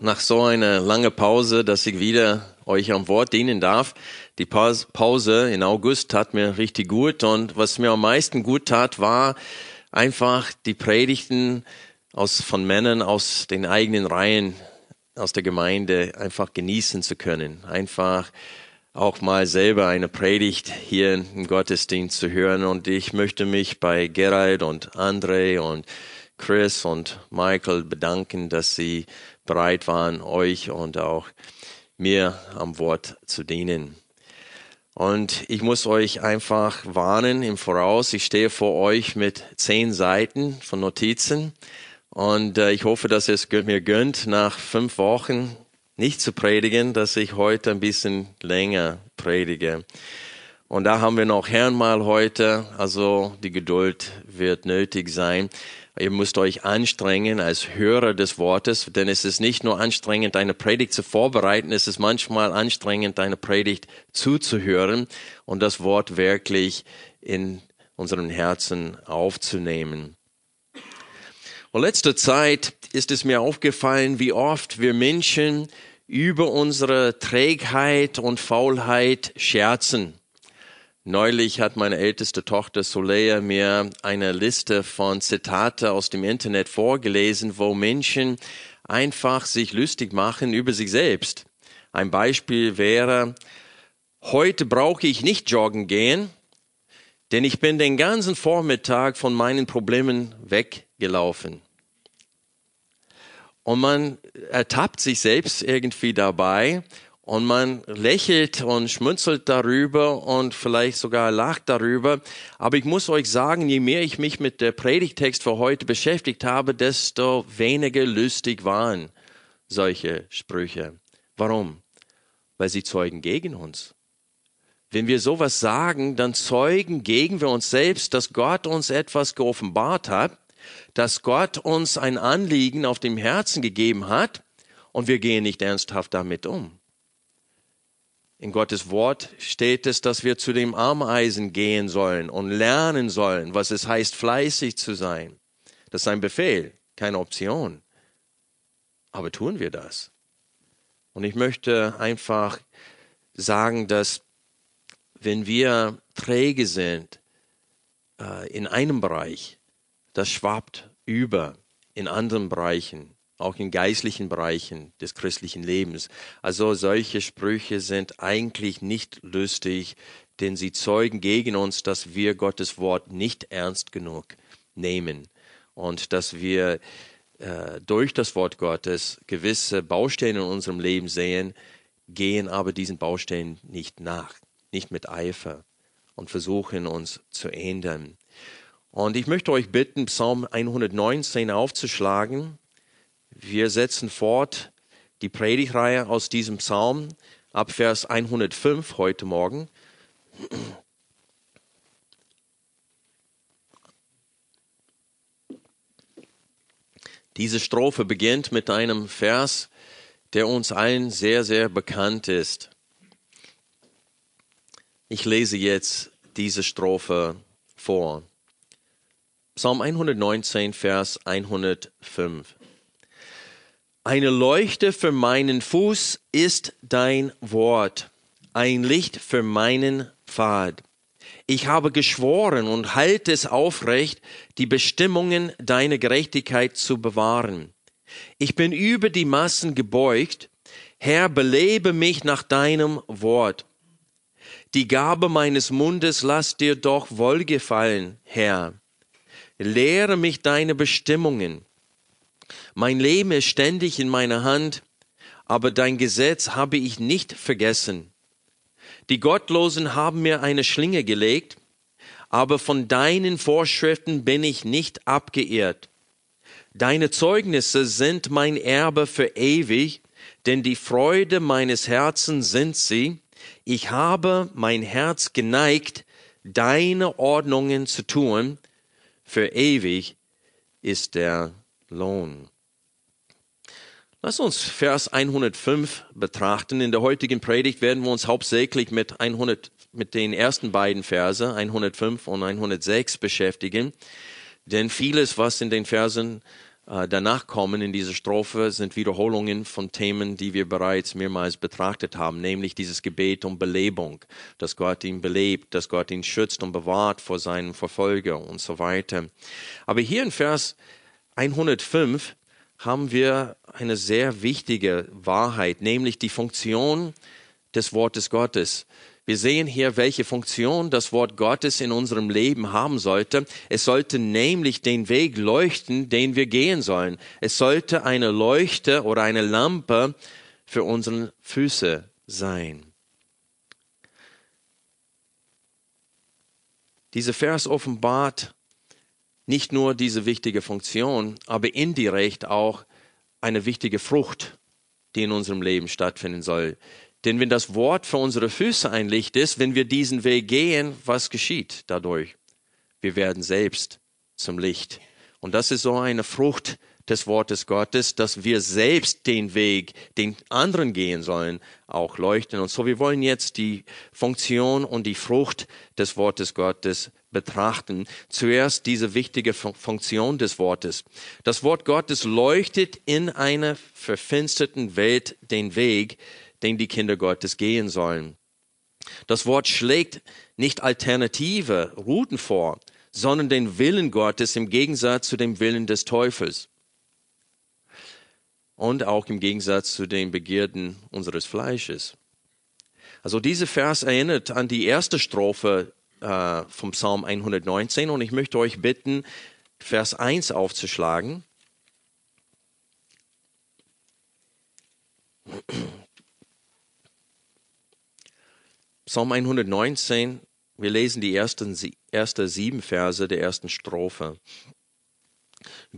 nach so einer langen Pause, dass ich wieder euch am Wort dienen darf. Die Pause in August tat mir richtig gut und was mir am meisten gut tat, war einfach die Predigten aus, von Männern aus den eigenen Reihen, aus der Gemeinde einfach genießen zu können. Einfach auch mal selber eine Predigt hier im Gottesdienst zu hören und ich möchte mich bei Gerald und Andre und Chris und Michael bedanken, dass sie bereit waren, euch und auch mir am Wort zu dienen. Und ich muss euch einfach warnen im Voraus. Ich stehe vor euch mit zehn Seiten von Notizen. Und äh, ich hoffe, dass es mir gönnt, nach fünf Wochen nicht zu predigen, dass ich heute ein bisschen länger predige. Und da haben wir noch Herrn mal heute, also die Geduld wird nötig sein. Ihr müsst euch anstrengen als Hörer des Wortes, denn es ist nicht nur anstrengend, eine Predigt zu vorbereiten, es ist manchmal anstrengend, eine Predigt zuzuhören und das Wort wirklich in unseren Herzen aufzunehmen. Und letzter Zeit ist es mir aufgefallen, wie oft wir Menschen über unsere Trägheit und Faulheit scherzen. Neulich hat meine älteste Tochter Soleil mir eine Liste von Zitate aus dem Internet vorgelesen, wo Menschen einfach sich lustig machen über sich selbst. Ein Beispiel wäre, heute brauche ich nicht joggen gehen, denn ich bin den ganzen Vormittag von meinen Problemen weggelaufen. Und man ertappt sich selbst irgendwie dabei und man lächelt und schmunzelt darüber und vielleicht sogar lacht darüber. Aber ich muss euch sagen, je mehr ich mich mit der Predigtext für heute beschäftigt habe, desto weniger lustig waren solche Sprüche. Warum? Weil sie zeugen gegen uns. Wenn wir sowas sagen, dann zeugen gegen wir uns selbst, dass Gott uns etwas geoffenbart hat, dass Gott uns ein Anliegen auf dem Herzen gegeben hat und wir gehen nicht ernsthaft damit um. In Gottes Wort steht es, dass wir zu dem Ameisen gehen sollen und lernen sollen, was es heißt, fleißig zu sein. Das ist ein Befehl, keine Option. Aber tun wir das? Und ich möchte einfach sagen, dass wenn wir träge sind äh, in einem Bereich, das schwappt über in anderen Bereichen auch in geistlichen Bereichen des christlichen Lebens. Also solche Sprüche sind eigentlich nicht lustig, denn sie zeugen gegen uns, dass wir Gottes Wort nicht ernst genug nehmen und dass wir äh, durch das Wort Gottes gewisse Baustellen in unserem Leben sehen, gehen aber diesen Baustellen nicht nach, nicht mit Eifer und versuchen uns zu ändern. Und ich möchte euch bitten, Psalm 119 aufzuschlagen. Wir setzen fort die Predigreihe aus diesem Psalm ab Vers 105 heute Morgen. Diese Strophe beginnt mit einem Vers, der uns allen sehr, sehr bekannt ist. Ich lese jetzt diese Strophe vor. Psalm 119, Vers 105. Eine Leuchte für meinen Fuß ist dein Wort, ein Licht für meinen Pfad. Ich habe geschworen und halte es aufrecht, die Bestimmungen deiner Gerechtigkeit zu bewahren. Ich bin über die Massen gebeugt. Herr, belebe mich nach deinem Wort. Die Gabe meines Mundes lass dir doch wohlgefallen, Herr. Lehre mich deine Bestimmungen. Mein Leben ist ständig in meiner Hand, aber dein Gesetz habe ich nicht vergessen. Die Gottlosen haben mir eine Schlinge gelegt, aber von deinen Vorschriften bin ich nicht abgeirrt. Deine Zeugnisse sind mein Erbe für ewig, denn die Freude meines Herzens sind sie. Ich habe mein Herz geneigt, deine Ordnungen zu tun. Für ewig ist der Lohn. Lass uns Vers 105 betrachten. In der heutigen Predigt werden wir uns hauptsächlich mit 100, mit den ersten beiden Verse, 105 und 106 beschäftigen. Denn vieles, was in den Versen äh, danach kommen in dieser Strophe, sind Wiederholungen von Themen, die wir bereits mehrmals betrachtet haben, nämlich dieses Gebet um Belebung, dass Gott ihn belebt, dass Gott ihn schützt und bewahrt vor seinen Verfolger und so weiter. Aber hier in Vers 105 haben wir eine sehr wichtige Wahrheit, nämlich die Funktion des Wortes Gottes. Wir sehen hier, welche Funktion das Wort Gottes in unserem Leben haben sollte. Es sollte nämlich den Weg leuchten, den wir gehen sollen. Es sollte eine Leuchte oder eine Lampe für unsere Füße sein. Dieser Vers offenbart nicht nur diese wichtige Funktion, aber indirekt auch eine wichtige Frucht, die in unserem Leben stattfinden soll. Denn wenn das Wort für unsere Füße ein Licht ist, wenn wir diesen Weg gehen, was geschieht dadurch? Wir werden selbst zum Licht. Und das ist so eine Frucht des Wortes Gottes, dass wir selbst den Weg, den anderen gehen sollen, auch leuchten. Und so, wir wollen jetzt die Funktion und die Frucht des Wortes Gottes betrachten. Zuerst diese wichtige Funktion des Wortes. Das Wort Gottes leuchtet in einer verfinsterten Welt den Weg, den die Kinder Gottes gehen sollen. Das Wort schlägt nicht alternative Routen vor, sondern den Willen Gottes im Gegensatz zu dem Willen des Teufels und auch im Gegensatz zu den Begierden unseres Fleisches. Also dieser Vers erinnert an die erste Strophe äh, vom Psalm 119 und ich möchte euch bitten, Vers 1 aufzuschlagen. Psalm 119, wir lesen die ersten, ersten sieben Verse der ersten Strophe.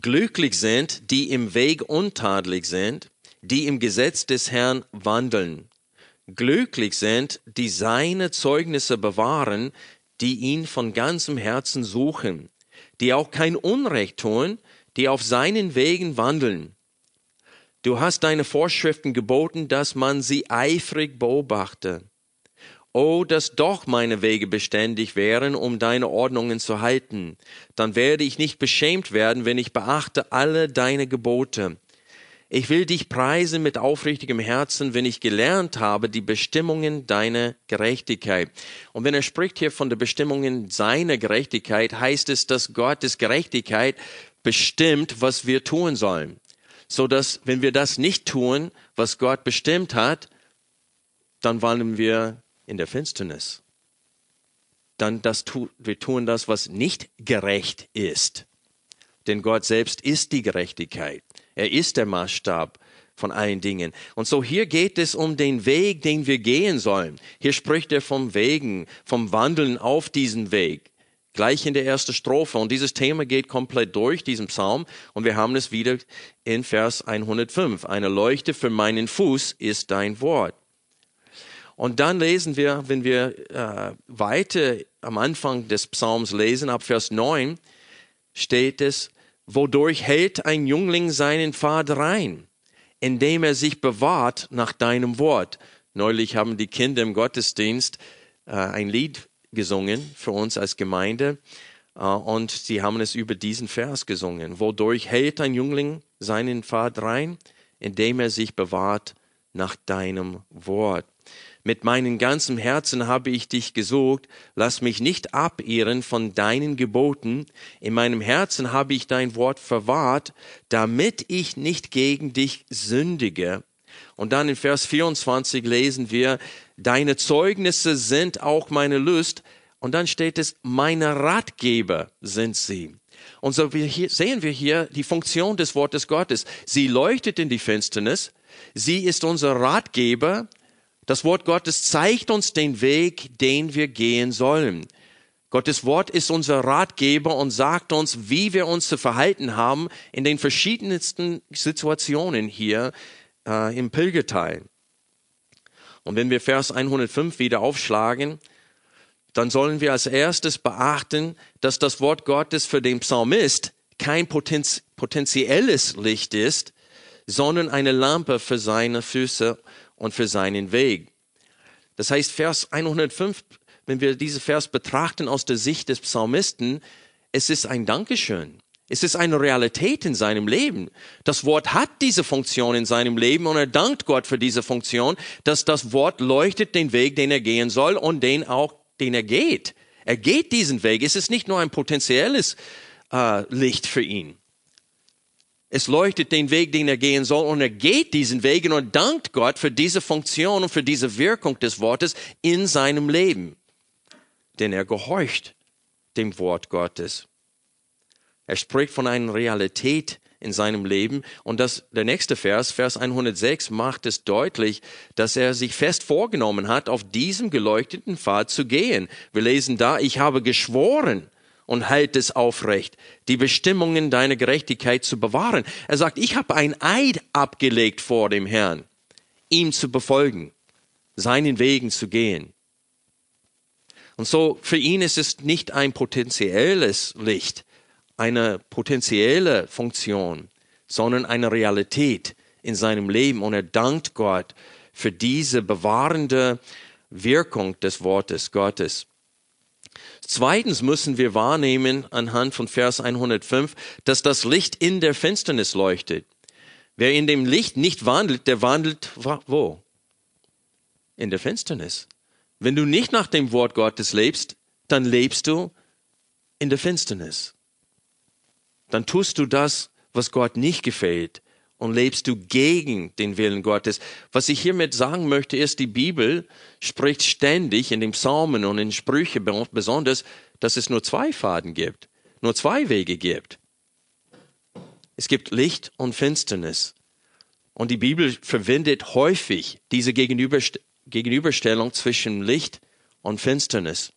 Glücklich sind, die im Weg untadelig sind, die im Gesetz des Herrn wandeln. Glücklich sind, die seine Zeugnisse bewahren, die ihn von ganzem Herzen suchen, die auch kein Unrecht tun, die auf seinen Wegen wandeln. Du hast deine Vorschriften geboten, dass man sie eifrig beobachte. Oh, dass doch meine Wege beständig wären, um deine Ordnungen zu halten. Dann werde ich nicht beschämt werden, wenn ich beachte alle deine Gebote. Ich will dich preisen mit aufrichtigem Herzen, wenn ich gelernt habe die Bestimmungen deiner Gerechtigkeit. Und wenn er spricht hier von den Bestimmungen seiner Gerechtigkeit, heißt es, dass Gottes Gerechtigkeit bestimmt, was wir tun sollen. So dass, wenn wir das nicht tun, was Gott bestimmt hat, dann wollen wir in der Finsternis. Dann das tu, wir tun das, was nicht gerecht ist. Denn Gott selbst ist die Gerechtigkeit. Er ist der Maßstab von allen Dingen. Und so hier geht es um den Weg, den wir gehen sollen. Hier spricht er vom Wegen, vom Wandeln auf diesen Weg. Gleich in der ersten Strophe. Und dieses Thema geht komplett durch, diesen Psalm. Und wir haben es wieder in Vers 105. Eine Leuchte für meinen Fuß ist dein Wort. Und dann lesen wir, wenn wir äh, weiter am Anfang des Psalms lesen, ab Vers 9, steht es, wodurch hält ein Jüngling seinen Pfad rein, indem er sich bewahrt nach deinem Wort. Neulich haben die Kinder im Gottesdienst äh, ein Lied gesungen für uns als Gemeinde äh, und sie haben es über diesen Vers gesungen. Wodurch hält ein Jüngling seinen Pfad rein, indem er sich bewahrt nach deinem Wort. Mit meinem ganzen Herzen habe ich dich gesucht, lass mich nicht abirren von deinen Geboten, in meinem Herzen habe ich dein Wort verwahrt, damit ich nicht gegen dich sündige. Und dann in Vers 24 lesen wir, deine Zeugnisse sind auch meine Lust, und dann steht es, meine Ratgeber sind sie. Und so sehen wir hier die Funktion des Wortes Gottes. Sie leuchtet in die Finsternis, sie ist unser Ratgeber, das Wort Gottes zeigt uns den Weg, den wir gehen sollen. Gottes Wort ist unser Ratgeber und sagt uns, wie wir uns zu verhalten haben in den verschiedensten Situationen hier äh, im Pilgerteil. Und wenn wir Vers 105 wieder aufschlagen, dann sollen wir als erstes beachten, dass das Wort Gottes für den Psalmist kein potenz potenzielles Licht ist, sondern eine Lampe für seine Füße und für seinen Weg. Das heißt, Vers 105, wenn wir diese Vers betrachten aus der Sicht des Psalmisten, es ist ein Dankeschön. Es ist eine Realität in seinem Leben. Das Wort hat diese Funktion in seinem Leben und er dankt Gott für diese Funktion, dass das Wort leuchtet den Weg, den er gehen soll und den auch, den er geht. Er geht diesen Weg. Es ist nicht nur ein potenzielles äh, Licht für ihn. Es leuchtet den Weg, den er gehen soll, und er geht diesen Weg und dankt Gott für diese Funktion und für diese Wirkung des Wortes in seinem Leben. Denn er gehorcht dem Wort Gottes. Er spricht von einer Realität in seinem Leben. Und das, der nächste Vers, Vers 106, macht es deutlich, dass er sich fest vorgenommen hat, auf diesem geleuchteten Pfad zu gehen. Wir lesen da, ich habe geschworen, und halt es aufrecht, die Bestimmungen deiner Gerechtigkeit zu bewahren. Er sagt, ich habe ein Eid abgelegt vor dem Herrn, ihm zu befolgen, seinen Wegen zu gehen. Und so für ihn ist es nicht ein potenzielles Licht, eine potenzielle Funktion, sondern eine Realität in seinem Leben. Und er dankt Gott für diese bewahrende Wirkung des Wortes Gottes. Zweitens müssen wir wahrnehmen anhand von Vers 105, dass das Licht in der Finsternis leuchtet. Wer in dem Licht nicht wandelt, der wandelt wo? In der Finsternis. Wenn du nicht nach dem Wort Gottes lebst, dann lebst du in der Finsternis. Dann tust du das, was Gott nicht gefällt und lebst du gegen den Willen Gottes. Was ich hiermit sagen möchte, ist, die Bibel spricht ständig in den Psalmen und in Sprüche besonders, dass es nur zwei Faden gibt, nur zwei Wege gibt. Es gibt Licht und Finsternis. Und die Bibel verwendet häufig diese Gegenüberstellung zwischen Licht und Finsternis.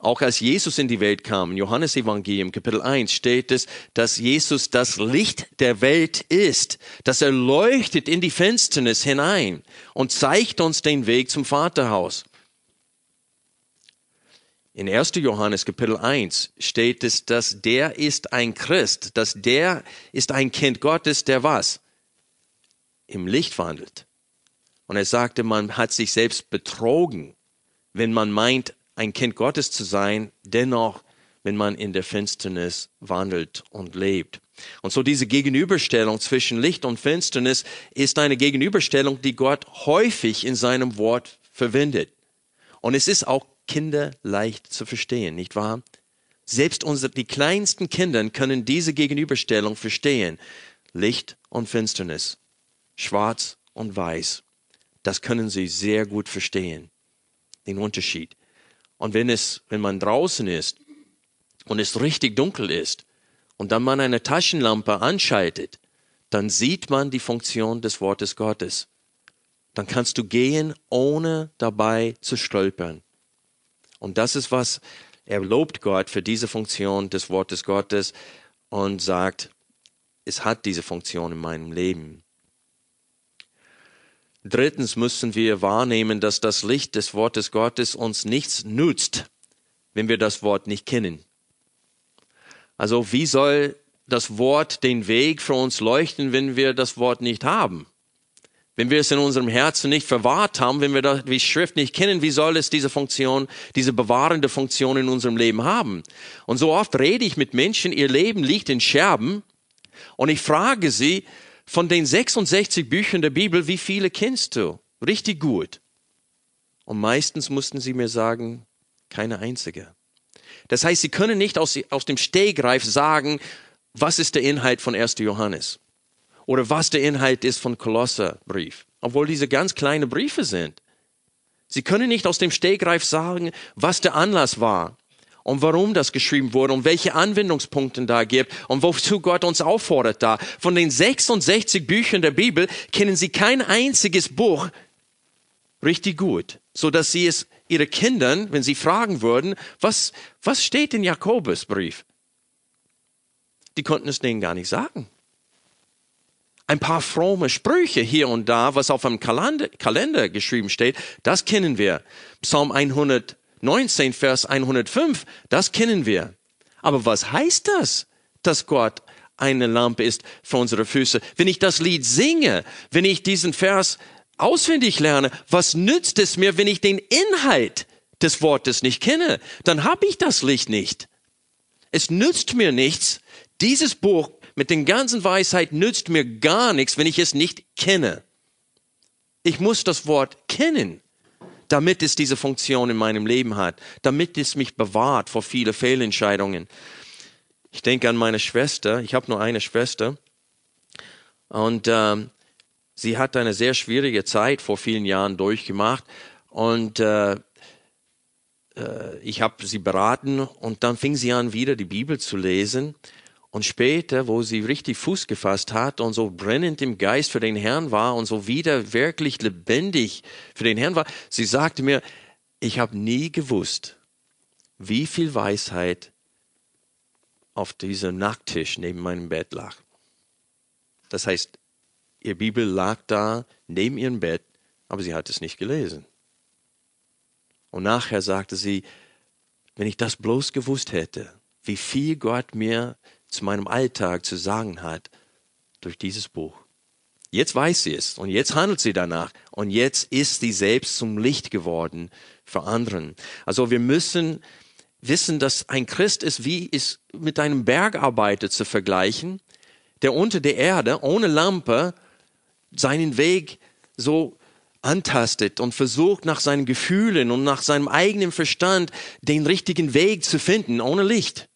Auch als Jesus in die Welt kam, in Johannes Evangelium Kapitel 1 steht es, dass Jesus das Licht der Welt ist, dass er leuchtet in die Finsternis hinein und zeigt uns den Weg zum Vaterhaus. In 1. Johannes Kapitel 1 steht es, dass der ist ein Christ, dass der ist ein Kind Gottes, der was? Im Licht wandelt. Und er sagte, man hat sich selbst betrogen, wenn man meint, ein Kind Gottes zu sein, dennoch, wenn man in der Finsternis wandelt und lebt. Und so diese Gegenüberstellung zwischen Licht und Finsternis ist eine Gegenüberstellung, die Gott häufig in seinem Wort verwendet. Und es ist auch kinderleicht zu verstehen, nicht wahr? Selbst unsere, die kleinsten Kinder können diese Gegenüberstellung verstehen. Licht und Finsternis, schwarz und weiß. Das können sie sehr gut verstehen. Den Unterschied. Und wenn es, wenn man draußen ist und es richtig dunkel ist und dann man eine Taschenlampe anschaltet, dann sieht man die Funktion des Wortes Gottes. Dann kannst du gehen, ohne dabei zu stolpern. Und das ist was, er lobt Gott für diese Funktion des Wortes Gottes und sagt, es hat diese Funktion in meinem Leben. Drittens müssen wir wahrnehmen, dass das Licht des Wortes Gottes uns nichts nützt, wenn wir das Wort nicht kennen. Also wie soll das Wort den Weg für uns leuchten, wenn wir das Wort nicht haben? Wenn wir es in unserem Herzen nicht verwahrt haben, wenn wir die Schrift nicht kennen, wie soll es diese Funktion, diese bewahrende Funktion in unserem Leben haben? Und so oft rede ich mit Menschen, ihr Leben liegt in Scherben und ich frage sie, von den 66 Büchern der Bibel, wie viele kennst du? Richtig gut. Und meistens mussten sie mir sagen, keine einzige. Das heißt, sie können nicht aus, aus dem Stehgreif sagen, was ist der Inhalt von 1. Johannes? Oder was der Inhalt ist von Kolosserbrief. Obwohl diese ganz kleine Briefe sind. Sie können nicht aus dem Stehgreif sagen, was der Anlass war und warum das geschrieben wurde und welche Anwendungspunkte da gibt und wozu Gott uns auffordert da. Von den 66 Büchern der Bibel kennen sie kein einziges Buch richtig gut, so dass sie es ihre Kindern, wenn sie fragen würden, was, was steht in Jakobusbrief? Die konnten es denen gar nicht sagen. ein paar fromme Sprüche hier und da, was auf einem Kalender, Kalender geschrieben steht, das kennen wir. Psalm 119, Vers 105, das kennen wir. Aber was heißt das, dass Gott eine Lampe ist für unsere Füße? Wenn ich das Lied singe, wenn ich diesen Vers auswendig lerne, was nützt es mir, wenn ich den Inhalt des Wortes nicht kenne? Dann habe ich das Licht nicht. Es nützt mir nichts. Dieses Buch mit den ganzen Weisheit nützt mir gar nichts, wenn ich es nicht kenne. Ich muss das Wort kennen, damit es diese Funktion in meinem Leben hat, damit es mich bewahrt vor viele Fehlentscheidungen. Ich denke an meine Schwester. Ich habe nur eine Schwester. Und ähm, sie hat eine sehr schwierige Zeit vor vielen Jahren durchgemacht. Und äh, äh, ich habe sie beraten und dann fing sie an, wieder die Bibel zu lesen. Und später, wo sie richtig Fuß gefasst hat und so brennend im Geist für den Herrn war und so wieder wirklich lebendig für den Herrn war, sie sagte mir, ich habe nie gewusst, wie viel Weisheit auf diesem Nachttisch neben meinem Bett lag. Das heißt, ihr Bibel lag da neben ihrem Bett, aber sie hat es nicht gelesen. Und nachher sagte sie, wenn ich das bloß gewusst hätte, wie viel Gott mir zu meinem Alltag zu sagen hat durch dieses Buch. Jetzt weiß sie es und jetzt handelt sie danach und jetzt ist sie selbst zum Licht geworden für anderen. Also wir müssen wissen, dass ein Christ ist, wie es mit einem Bergarbeiter zu vergleichen, der unter der Erde ohne Lampe seinen Weg so antastet und versucht nach seinen Gefühlen und nach seinem eigenen Verstand den richtigen Weg zu finden ohne Licht.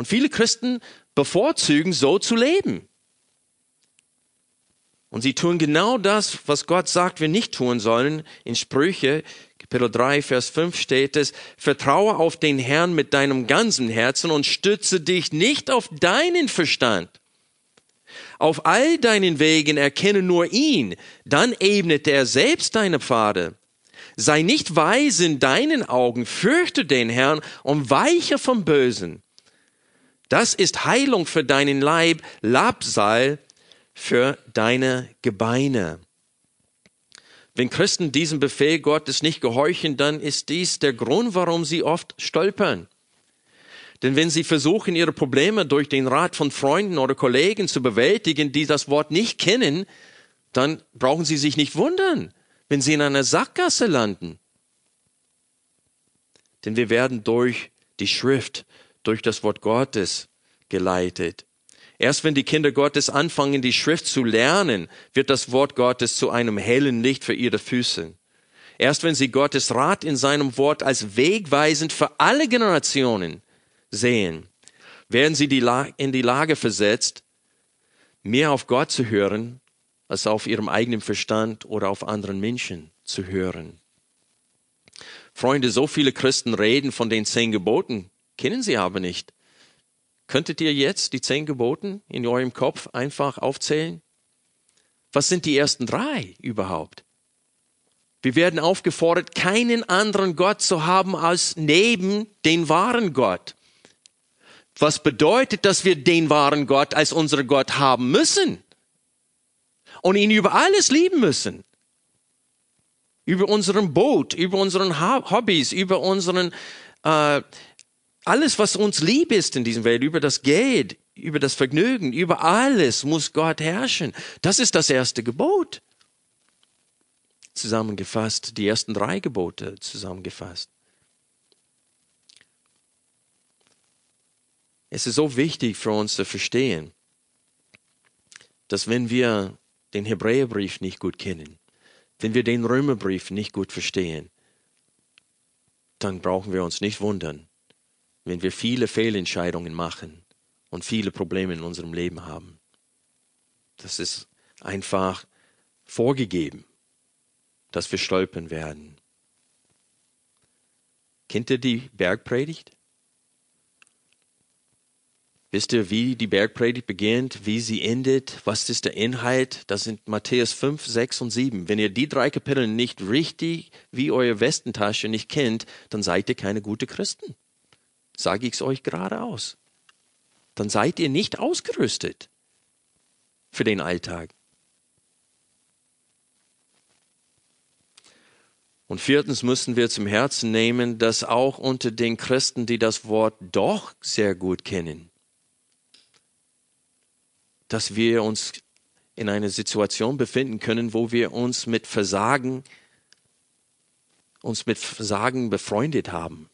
Und viele Christen bevorzugen so zu leben. Und sie tun genau das, was Gott sagt, wir nicht tun sollen. In Sprüche, Kapitel 3, Vers 5 steht es, vertraue auf den Herrn mit deinem ganzen Herzen und stütze dich nicht auf deinen Verstand. Auf all deinen Wegen erkenne nur ihn, dann ebnet er selbst deine Pfade. Sei nicht weise in deinen Augen, fürchte den Herrn und weiche vom Bösen. Das ist Heilung für deinen Leib, Labsal für deine Gebeine. Wenn Christen diesem Befehl Gottes nicht gehorchen, dann ist dies der Grund, warum sie oft stolpern. Denn wenn Sie versuchen, Ihre Probleme durch den Rat von Freunden oder Kollegen zu bewältigen, die das Wort nicht kennen, dann brauchen Sie sich nicht wundern, wenn Sie in einer Sackgasse landen. Denn wir werden durch die Schrift, durch das Wort Gottes geleitet. Erst wenn die Kinder Gottes anfangen, die Schrift zu lernen, wird das Wort Gottes zu einem hellen Licht für ihre Füße. Erst wenn sie Gottes Rat in seinem Wort als wegweisend für alle Generationen sehen, werden sie in die Lage versetzt, mehr auf Gott zu hören, als auf ihrem eigenen Verstand oder auf anderen Menschen zu hören. Freunde, so viele Christen reden von den zehn Geboten, kennen sie aber nicht. Könntet ihr jetzt die zehn Geboten in eurem Kopf einfach aufzählen? Was sind die ersten drei überhaupt? Wir werden aufgefordert, keinen anderen Gott zu haben als neben den wahren Gott was bedeutet, dass wir den wahren Gott als unseren Gott haben müssen und ihn über alles lieben müssen. Über unseren Boot, über unseren Hobbys, über unseren, äh, alles, was uns lieb ist in diesem Welt, über das Geld, über das Vergnügen, über alles muss Gott herrschen. Das ist das erste Gebot. Zusammengefasst, die ersten drei Gebote zusammengefasst. Es ist so wichtig für uns zu verstehen, dass wenn wir den Hebräerbrief nicht gut kennen, wenn wir den Römerbrief nicht gut verstehen, dann brauchen wir uns nicht wundern, wenn wir viele Fehlentscheidungen machen und viele Probleme in unserem Leben haben. Das ist einfach vorgegeben, dass wir stolpern werden. Kennt ihr die Bergpredigt? Wisst ihr, wie die Bergpredigt beginnt, wie sie endet, was ist der Inhalt? Das sind Matthäus 5, 6 und 7. Wenn ihr die drei Kapitel nicht richtig wie eure Westentasche nicht kennt, dann seid ihr keine gute Christen. Sage ich es euch geradeaus. Dann seid ihr nicht ausgerüstet. für den Alltag. Und viertens müssen wir zum Herzen nehmen, dass auch unter den Christen, die das Wort doch sehr gut kennen, dass wir uns in einer Situation befinden können, wo wir uns mit Versagen, uns mit Versagen befreundet haben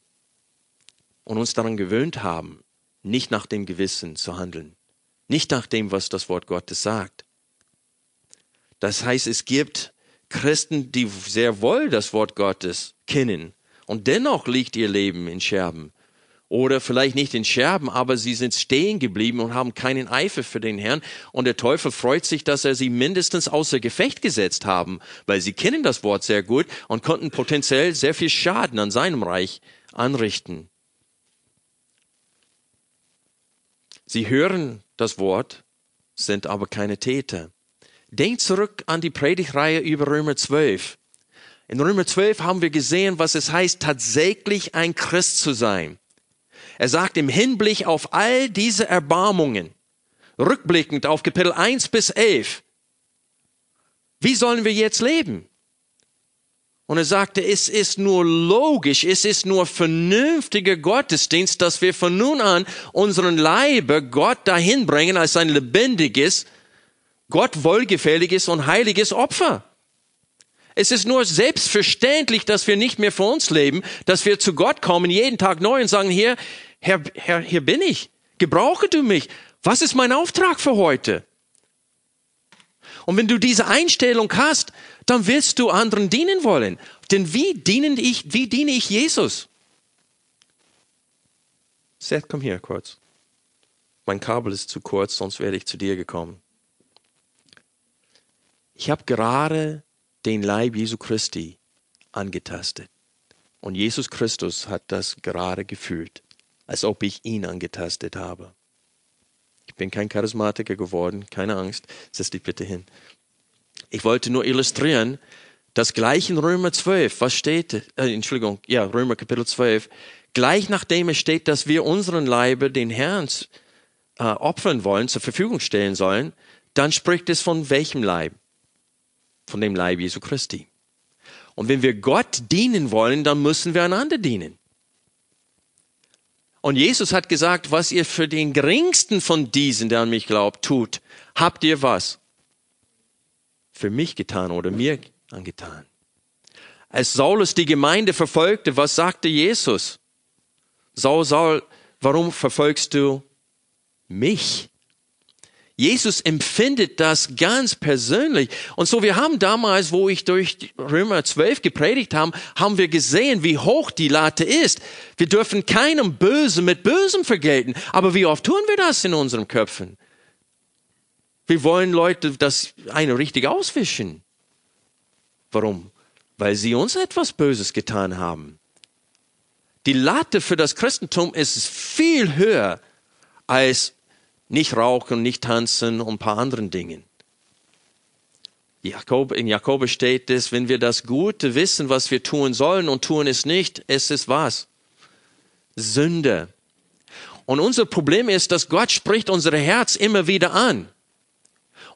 und uns daran gewöhnt haben, nicht nach dem Gewissen zu handeln, nicht nach dem, was das Wort Gottes sagt. Das heißt, es gibt Christen, die sehr wohl das Wort Gottes kennen und dennoch liegt ihr Leben in Scherben. Oder vielleicht nicht in Scherben, aber sie sind stehen geblieben und haben keinen Eifer für den Herrn. Und der Teufel freut sich, dass er sie mindestens außer Gefecht gesetzt haben, weil sie kennen das Wort sehr gut und konnten potenziell sehr viel Schaden an seinem Reich anrichten. Sie hören das Wort, sind aber keine Täter. Denkt zurück an die Predigreihe über Römer 12. In Römer 12 haben wir gesehen, was es heißt, tatsächlich ein Christ zu sein. Er sagt im Hinblick auf all diese Erbarmungen, rückblickend auf Kapitel 1 bis 11, wie sollen wir jetzt leben? Und er sagte, es ist nur logisch, es ist nur vernünftiger Gottesdienst, dass wir von nun an unseren Leibe Gott dahin bringen als ein lebendiges, Gott wohlgefälliges und heiliges Opfer. Es ist nur selbstverständlich, dass wir nicht mehr für uns leben, dass wir zu Gott kommen jeden Tag neu und sagen, hier, Herr, Herr, hier bin ich. Gebrauche du mich. Was ist mein Auftrag für heute? Und wenn du diese Einstellung hast, dann wirst du anderen dienen wollen. Denn wie dienen ich, wie diene ich Jesus? Seth, komm hier kurz. Mein Kabel ist zu kurz, sonst werde ich zu dir gekommen. Ich habe gerade den Leib Jesu Christi angetastet. Und Jesus Christus hat das gerade gefühlt, als ob ich ihn angetastet habe. Ich bin kein Charismatiker geworden, keine Angst, setz dich bitte hin. Ich wollte nur illustrieren, dass gleich in Römer 12, was steht, äh, Entschuldigung, ja, Römer Kapitel 12, gleich nachdem es steht, dass wir unseren Leibe den Herrn äh, opfern wollen, zur Verfügung stellen sollen, dann spricht es von welchem Leib? von dem Leib Jesu Christi. Und wenn wir Gott dienen wollen, dann müssen wir einander dienen. Und Jesus hat gesagt, was ihr für den geringsten von diesen, der an mich glaubt, tut, habt ihr was? Für mich getan oder mir angetan. Als Saulus die Gemeinde verfolgte, was sagte Jesus? Saul, Saul, warum verfolgst du mich? Jesus empfindet das ganz persönlich. Und so, wir haben damals, wo ich durch Römer 12 gepredigt haben, haben wir gesehen, wie hoch die Latte ist. Wir dürfen keinem Bösen mit Bösem vergelten. Aber wie oft tun wir das in unseren Köpfen? Wir wollen Leute das eine richtig auswischen. Warum? Weil sie uns etwas Böses getan haben. Die Latte für das Christentum ist viel höher als nicht rauchen, nicht tanzen und ein paar anderen Dingen. Jakob, in Jakobus steht es, wenn wir das Gute wissen, was wir tun sollen und tun es nicht, es ist was? Sünde. Und unser Problem ist, dass Gott spricht unser Herz immer wieder an.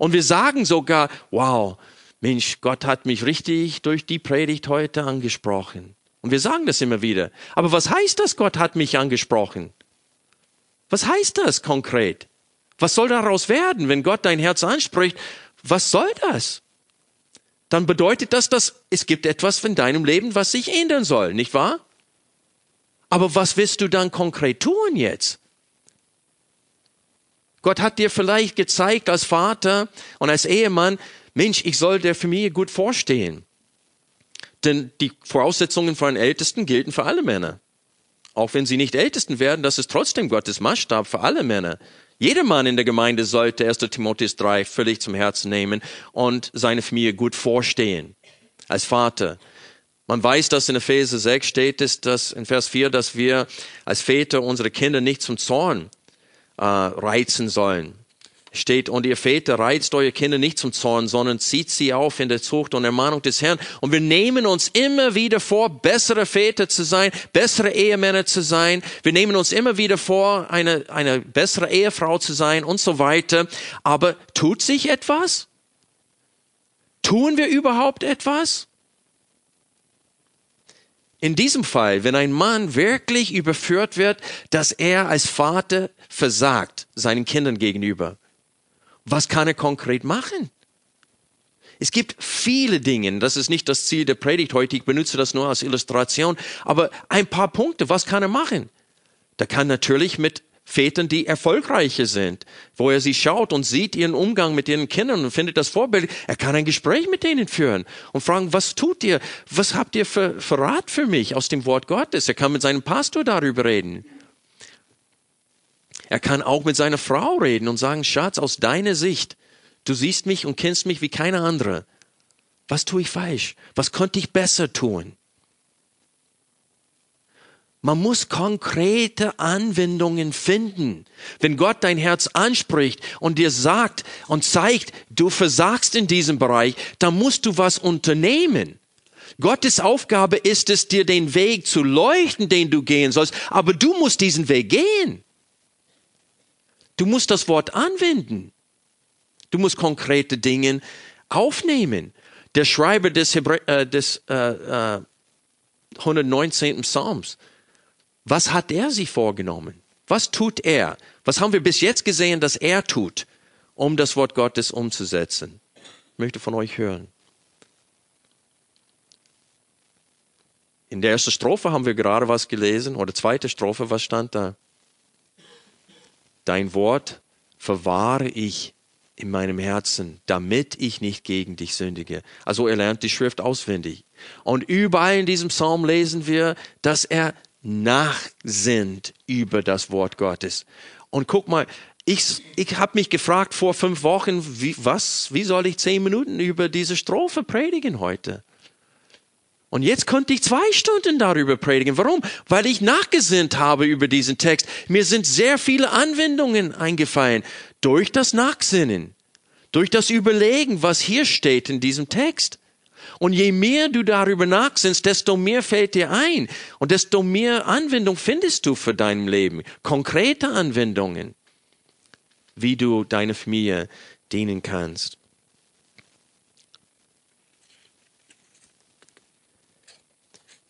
Und wir sagen sogar, wow, Mensch, Gott hat mich richtig durch die Predigt heute angesprochen. Und wir sagen das immer wieder. Aber was heißt das, Gott hat mich angesprochen? Was heißt das konkret? Was soll daraus werden, wenn Gott dein Herz anspricht? Was soll das? Dann bedeutet das, dass es gibt etwas in deinem Leben, was sich ändern soll, nicht wahr? Aber was wirst du dann konkret tun jetzt? Gott hat dir vielleicht gezeigt als Vater und als Ehemann, Mensch, ich soll der Familie gut vorstehen. Denn die Voraussetzungen für einen Ältesten gelten für alle Männer. Auch wenn sie nicht Ältesten werden, das ist trotzdem Gottes Maßstab für alle Männer. Jeder Mann in der Gemeinde sollte 1. Timotheus 3 völlig zum Herzen nehmen und seine Familie gut vorstehen. Als Vater. Man weiß, dass in Epheser 6 steht es, dass in Vers 4, dass wir als Väter unsere Kinder nicht zum Zorn äh, reizen sollen. steht, und ihr Väter reizt eure Kinder nicht zum Zorn, sondern zieht sie auf in der Zucht und Ermahnung des Herrn. Und wir nehmen uns immer wieder vor, bessere Väter zu sein, bessere Ehemänner zu sein. Wir nehmen uns immer wieder vor, eine, eine bessere Ehefrau zu sein und so weiter. Aber tut sich etwas? Tun wir überhaupt etwas? In diesem Fall, wenn ein Mann wirklich überführt wird, dass er als Vater versagt seinen Kindern gegenüber, was kann er konkret machen? Es gibt viele Dinge, das ist nicht das Ziel der Predigt heute, ich benutze das nur als Illustration, aber ein paar Punkte, was kann er machen? Der kann natürlich mit Vätern, die erfolgreicher sind, wo er sie schaut und sieht ihren Umgang mit ihren Kindern und findet das Vorbild. Er kann ein Gespräch mit denen führen und fragen, was tut ihr? Was habt ihr für Rat für mich aus dem Wort Gottes? Er kann mit seinem Pastor darüber reden. Er kann auch mit seiner Frau reden und sagen, Schatz, aus deiner Sicht, du siehst mich und kennst mich wie keine andere. Was tue ich falsch? Was könnte ich besser tun? Man muss konkrete Anwendungen finden. Wenn Gott dein Herz anspricht und dir sagt und zeigt, du versagst in diesem Bereich, dann musst du was unternehmen. Gottes Aufgabe ist es, dir den Weg zu leuchten, den du gehen sollst, aber du musst diesen Weg gehen. Du musst das Wort anwenden. Du musst konkrete Dinge aufnehmen. Der Schreiber des, Hebrä äh, des äh, äh, 119. Psalms was hat er sich vorgenommen? Was tut er? Was haben wir bis jetzt gesehen, dass er tut, um das Wort Gottes umzusetzen? Ich möchte von euch hören. In der ersten Strophe haben wir gerade was gelesen, oder zweite Strophe, was stand da? Dein Wort verwahre ich in meinem Herzen, damit ich nicht gegen dich sündige. Also er lernt die Schrift auswendig. Und überall in diesem Psalm lesen wir, dass er nachsinnt über das Wort Gottes. Und guck mal, ich, ich habe mich gefragt vor fünf Wochen, wie, was, wie soll ich zehn Minuten über diese Strophe predigen heute? Und jetzt konnte ich zwei Stunden darüber predigen. Warum? Weil ich nachgesinnt habe über diesen Text. Mir sind sehr viele Anwendungen eingefallen durch das Nachsinnen, durch das Überlegen, was hier steht in diesem Text. Und je mehr du darüber nachsinnst, desto mehr fällt dir ein und desto mehr Anwendung findest du für dein Leben. Konkrete Anwendungen, wie du deine Familie dienen kannst.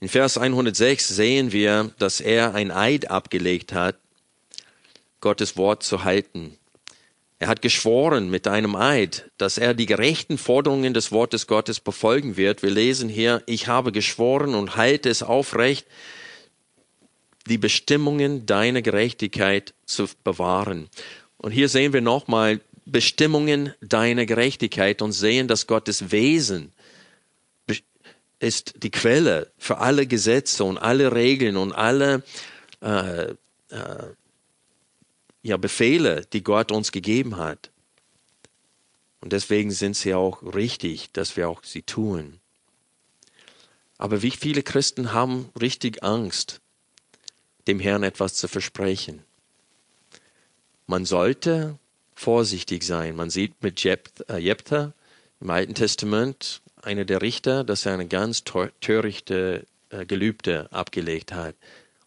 In Vers 106 sehen wir, dass er ein Eid abgelegt hat, Gottes Wort zu halten. Er hat geschworen mit einem Eid, dass er die gerechten Forderungen des Wortes Gottes befolgen wird. Wir lesen hier, ich habe geschworen und halte es aufrecht, die Bestimmungen deiner Gerechtigkeit zu bewahren. Und hier sehen wir nochmal Bestimmungen deiner Gerechtigkeit und sehen, dass Gottes Wesen ist die Quelle für alle Gesetze und alle Regeln und alle äh, äh, ja, Befehle, die Gott uns gegeben hat. Und deswegen sind sie auch richtig, dass wir auch sie tun. Aber wie viele Christen haben richtig Angst, dem Herrn etwas zu versprechen? Man sollte vorsichtig sein. Man sieht mit äh, Jeptha im Alten Testament, einer der Richter, dass er eine ganz törichte äh, Gelübde abgelegt hat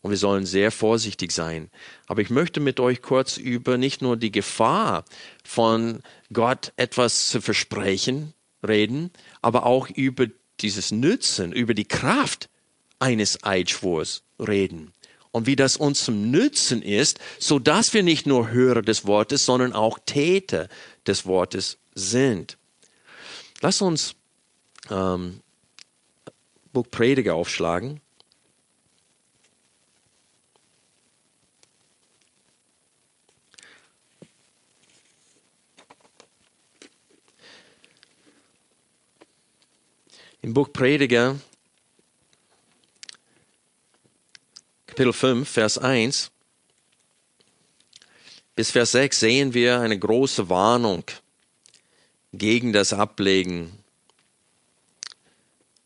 und wir sollen sehr vorsichtig sein. Aber ich möchte mit euch kurz über nicht nur die Gefahr von Gott etwas zu versprechen reden, aber auch über dieses Nützen, über die Kraft eines Eidschwurs reden und wie das uns zum Nützen ist, so dass wir nicht nur Hörer des Wortes, sondern auch Täter des Wortes sind. Lass uns ähm, Buch Prediger aufschlagen. Im Buch Prediger, Kapitel 5, Vers 1 bis Vers 6 sehen wir eine große Warnung gegen das Ablegen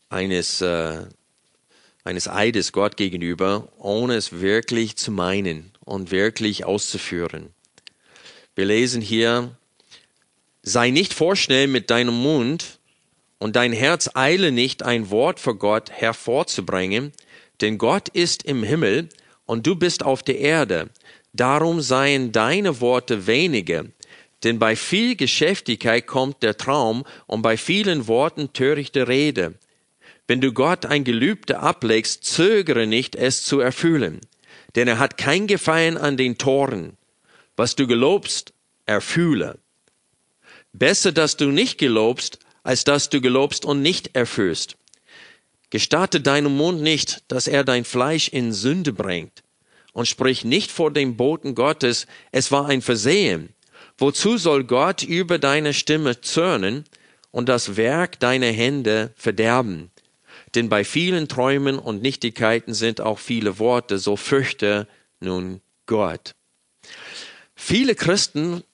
eines, äh, eines Eides Gott gegenüber, ohne es wirklich zu meinen und wirklich auszuführen. Wir lesen hier Sei nicht vorschnell mit deinem Mund und dein Herz eile nicht, ein Wort für Gott hervorzubringen, denn Gott ist im Himmel und du bist auf der Erde. Darum seien deine Worte wenige, denn bei viel Geschäftigkeit kommt der Traum und bei vielen Worten törichte Rede. Wenn du Gott ein Gelübde ablegst, zögere nicht, es zu erfüllen, denn er hat kein Gefallen an den Toren. Was du gelobst, erfühle. Besser, dass du nicht gelobst, als dass du gelobst und nicht erfüllst. Gestatte deinem Mund nicht, dass er dein Fleisch in Sünde bringt. Und sprich nicht vor dem Boten Gottes, es war ein Versehen. Wozu soll Gott über deine Stimme zürnen und das Werk deiner Hände verderben? Denn bei vielen Träumen und Nichtigkeiten sind auch viele Worte, so fürchte nun Gott. Viele Christen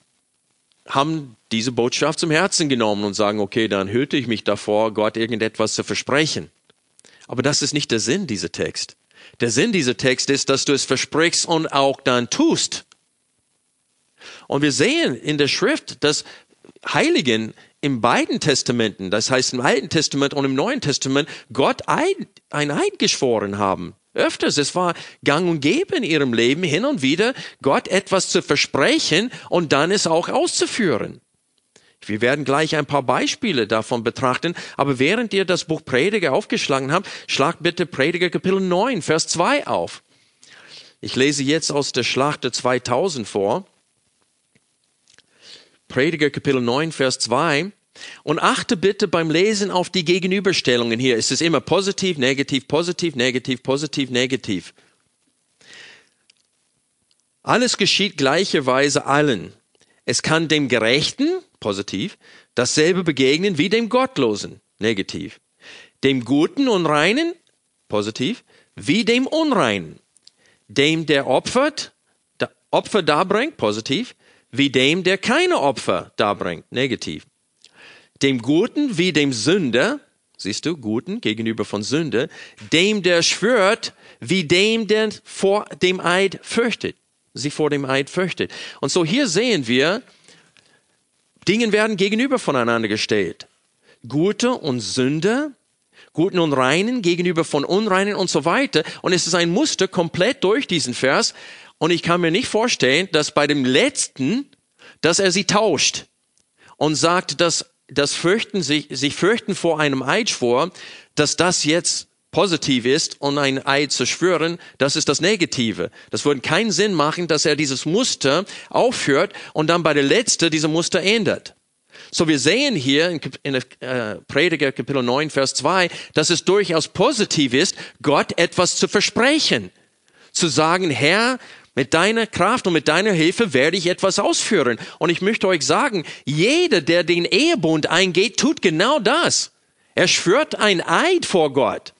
haben diese Botschaft zum Herzen genommen und sagen, okay, dann hüte ich mich davor, Gott irgendetwas zu versprechen. Aber das ist nicht der Sinn dieser Text. Der Sinn dieser Text ist, dass du es versprichst und auch dann tust. Und wir sehen in der Schrift, dass Heiligen in beiden Testamenten, das heißt im Alten Testament und im Neuen Testament, Gott ein, ein Eid geschworen haben. Öfters, es war gang und gäbe in ihrem Leben hin und wieder, Gott etwas zu versprechen und dann es auch auszuführen. Wir werden gleich ein paar Beispiele davon betrachten, aber während ihr das Buch Prediger aufgeschlagen habt, schlagt bitte Prediger Kapitel 9, Vers 2 auf. Ich lese jetzt aus der Schlachte 2000 vor. Prediger Kapitel 9, Vers 2. Und achte bitte beim Lesen auf die Gegenüberstellungen hier. Es ist immer positiv, negativ, positiv, negativ, positiv, negativ. Alles geschieht gleicherweise allen. Es kann dem Gerechten, positiv, dasselbe begegnen wie dem Gottlosen, negativ. Dem Guten und Reinen, positiv, wie dem Unreinen. Dem, der opfert, der Opfer darbringt, positiv, wie dem, der keine Opfer darbringt, negativ dem Guten wie dem Sünder, siehst du, Guten gegenüber von Sünde, dem, der schwört, wie dem, der vor dem Eid fürchtet, sich vor dem Eid fürchtet. Und so hier sehen wir, Dinge werden gegenüber voneinander gestellt. Gute und Sünder, Guten und Reinen gegenüber von Unreinen und so weiter. Und es ist ein Muster komplett durch diesen Vers. Und ich kann mir nicht vorstellen, dass bei dem letzten, dass er sie tauscht und sagt, dass das Fürchten sich, sich fürchten vor einem Eidschwur, dass das jetzt positiv ist und ein Eid zu schwören, das ist das Negative. Das würde keinen Sinn machen, dass er dieses Muster aufhört und dann bei der Letzte diese Muster ändert. So wir sehen hier in, in äh, Prediger Kapitel 9, Vers 2, dass es durchaus positiv ist, Gott etwas zu versprechen. Zu sagen, Herr, mit deiner Kraft und mit deiner Hilfe werde ich etwas ausführen. Und ich möchte euch sagen, jeder, der den Ehebund eingeht, tut genau das. Er schwört ein Eid vor Gott.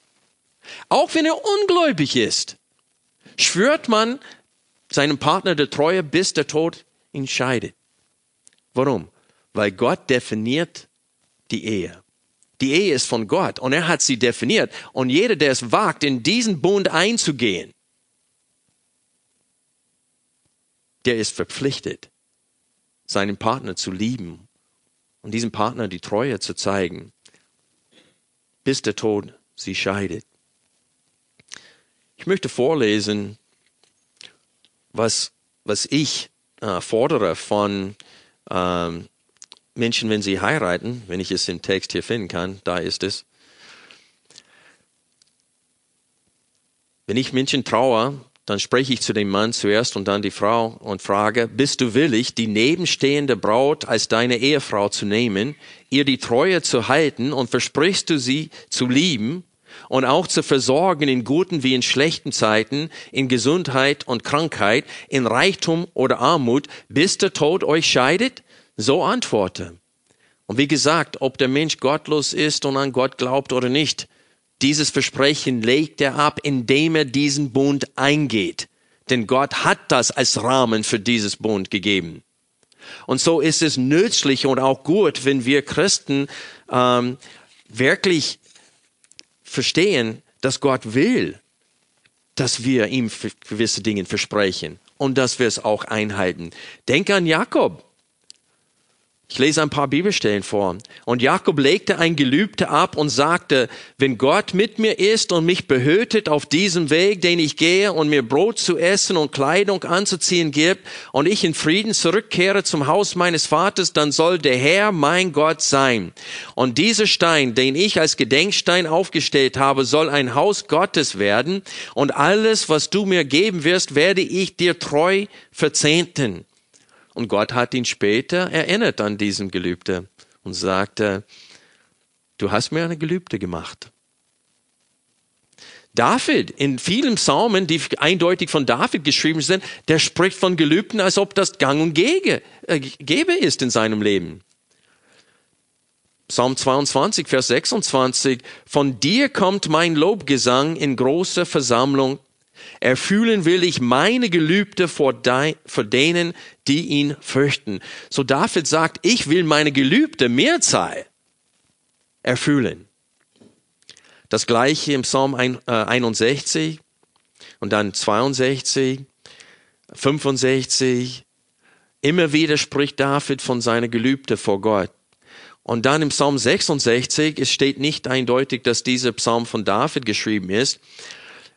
Auch wenn er ungläubig ist, schwört man seinem Partner der Treue, bis der Tod ihn scheidet. Warum? Weil Gott definiert die Ehe. Die Ehe ist von Gott und er hat sie definiert. Und jeder, der es wagt, in diesen Bund einzugehen, der ist verpflichtet, seinen Partner zu lieben und diesem Partner die Treue zu zeigen, bis der Tod sie scheidet. Ich möchte vorlesen, was, was ich äh, fordere von ähm, Menschen, wenn sie heiraten, wenn ich es im Text hier finden kann, da ist es. Wenn ich Menschen traue, dann spreche ich zu dem Mann zuerst und dann die Frau und frage, bist du willig, die nebenstehende Braut als deine Ehefrau zu nehmen, ihr die Treue zu halten und versprichst du sie zu lieben und auch zu versorgen in guten wie in schlechten Zeiten, in Gesundheit und Krankheit, in Reichtum oder Armut, bis der Tod euch scheidet? So antworte. Und wie gesagt, ob der Mensch gottlos ist und an Gott glaubt oder nicht, dieses Versprechen legt er ab, indem er diesen Bund eingeht. Denn Gott hat das als Rahmen für dieses Bund gegeben. Und so ist es nützlich und auch gut, wenn wir Christen ähm, wirklich verstehen, dass Gott will, dass wir ihm gewisse Dinge versprechen und dass wir es auch einhalten. Denk an Jakob. Ich lese ein paar Bibelstellen vor. Und Jakob legte ein Gelübde ab und sagte, wenn Gott mit mir ist und mich behütet auf diesem Weg, den ich gehe und mir Brot zu essen und Kleidung anzuziehen gibt und ich in Frieden zurückkehre zum Haus meines Vaters, dann soll der Herr mein Gott sein. Und dieser Stein, den ich als Gedenkstein aufgestellt habe, soll ein Haus Gottes werden und alles, was du mir geben wirst, werde ich dir treu verzehnten. Und Gott hat ihn später erinnert an diesen Gelübde und sagte, du hast mir eine Gelübde gemacht. David, in vielen Psalmen, die eindeutig von David geschrieben sind, der spricht von Gelübden, als ob das gang und äh, gäbe ist in seinem Leben. Psalm 22, Vers 26, von dir kommt mein Lobgesang in großer Versammlung Erfüllen will ich meine Gelübde vor, de, vor denen, die ihn fürchten. So David sagt, ich will meine Gelübde Mehrzahl erfüllen. Das gleiche im Psalm 61 äh, und dann 62, 65. Immer wieder spricht David von seiner Gelübde vor Gott. Und dann im Psalm 66, es steht nicht eindeutig, dass dieser Psalm von David geschrieben ist,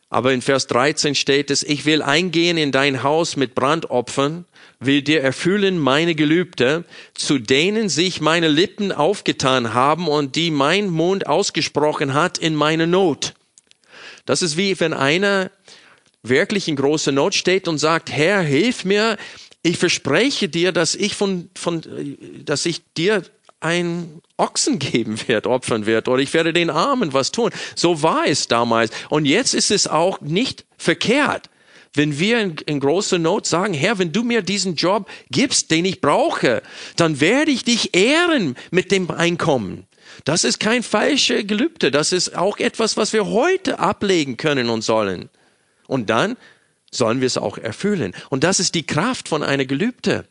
aber in Vers 13 steht es, ich will eingehen in dein Haus mit Brandopfern, will dir erfüllen meine Gelübde, zu denen sich meine Lippen aufgetan haben und die mein Mund ausgesprochen hat in meine Not. Das ist wie wenn einer wirklich in großer Not steht und sagt, Herr, hilf mir, ich verspreche dir, dass ich von, von, dass ich dir ein Ochsen geben wird, opfern wird, oder ich werde den Armen was tun. So war es damals. Und jetzt ist es auch nicht verkehrt, wenn wir in, in großer Not sagen, Herr, wenn du mir diesen Job gibst, den ich brauche, dann werde ich dich ehren mit dem Einkommen. Das ist kein falsche Gelübde. Das ist auch etwas, was wir heute ablegen können und sollen. Und dann sollen wir es auch erfüllen. Und das ist die Kraft von einer Gelübde.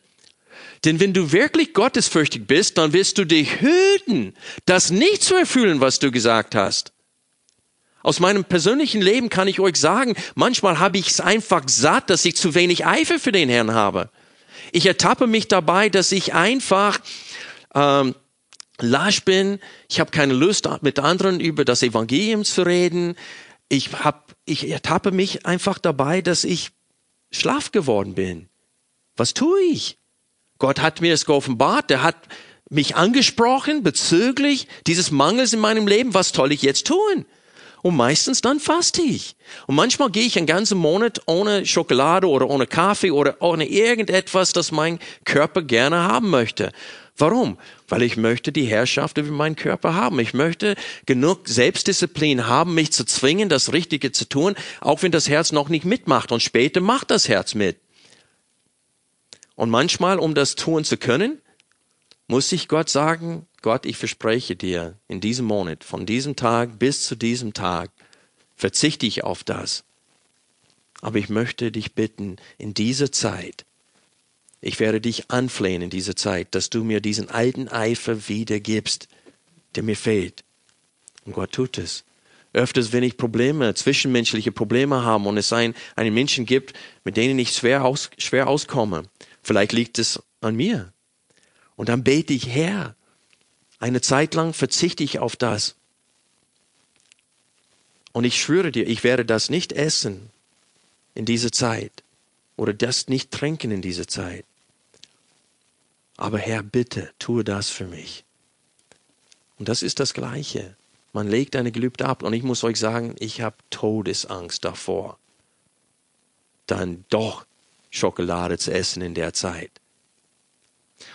Denn wenn du wirklich gottesfürchtig bist, dann wirst du dich hüten, das nicht zu erfüllen, was du gesagt hast. Aus meinem persönlichen Leben kann ich euch sagen, manchmal habe ich es einfach satt, dass ich zu wenig Eifer für den Herrn habe. Ich ertappe mich dabei, dass ich einfach ähm, lasch bin. Ich habe keine Lust, mit anderen über das Evangelium zu reden. Ich, hab, ich ertappe mich einfach dabei, dass ich schlaf geworden bin. Was tue ich? Gott hat mir es geoffenbart, der hat mich angesprochen bezüglich dieses Mangels in meinem Leben. Was soll ich jetzt tun? Und meistens dann faste ich. Und manchmal gehe ich einen ganzen Monat ohne Schokolade oder ohne Kaffee oder ohne irgendetwas, das mein Körper gerne haben möchte. Warum? Weil ich möchte die Herrschaft über meinen Körper haben. Ich möchte genug Selbstdisziplin haben, mich zu zwingen, das Richtige zu tun, auch wenn das Herz noch nicht mitmacht. Und später macht das Herz mit. Und manchmal, um das tun zu können, muss ich Gott sagen, Gott, ich verspreche dir, in diesem Monat, von diesem Tag bis zu diesem Tag, verzichte ich auf das. Aber ich möchte dich bitten, in dieser Zeit, ich werde dich anflehen in dieser Zeit, dass du mir diesen alten Eifer wiedergibst, der mir fehlt. Und Gott tut es. Öfters, wenn ich Probleme, zwischenmenschliche Probleme habe und es ein, einen Menschen gibt, mit denen ich schwer, aus, schwer auskomme, Vielleicht liegt es an mir. Und dann bete ich, Herr, eine Zeit lang verzichte ich auf das. Und ich schwöre dir, ich werde das nicht essen in dieser Zeit oder das nicht trinken in dieser Zeit. Aber Herr, bitte, tue das für mich. Und das ist das Gleiche. Man legt eine Gelübde ab und ich muss euch sagen, ich habe Todesangst davor, dann doch Schokolade zu essen in der Zeit.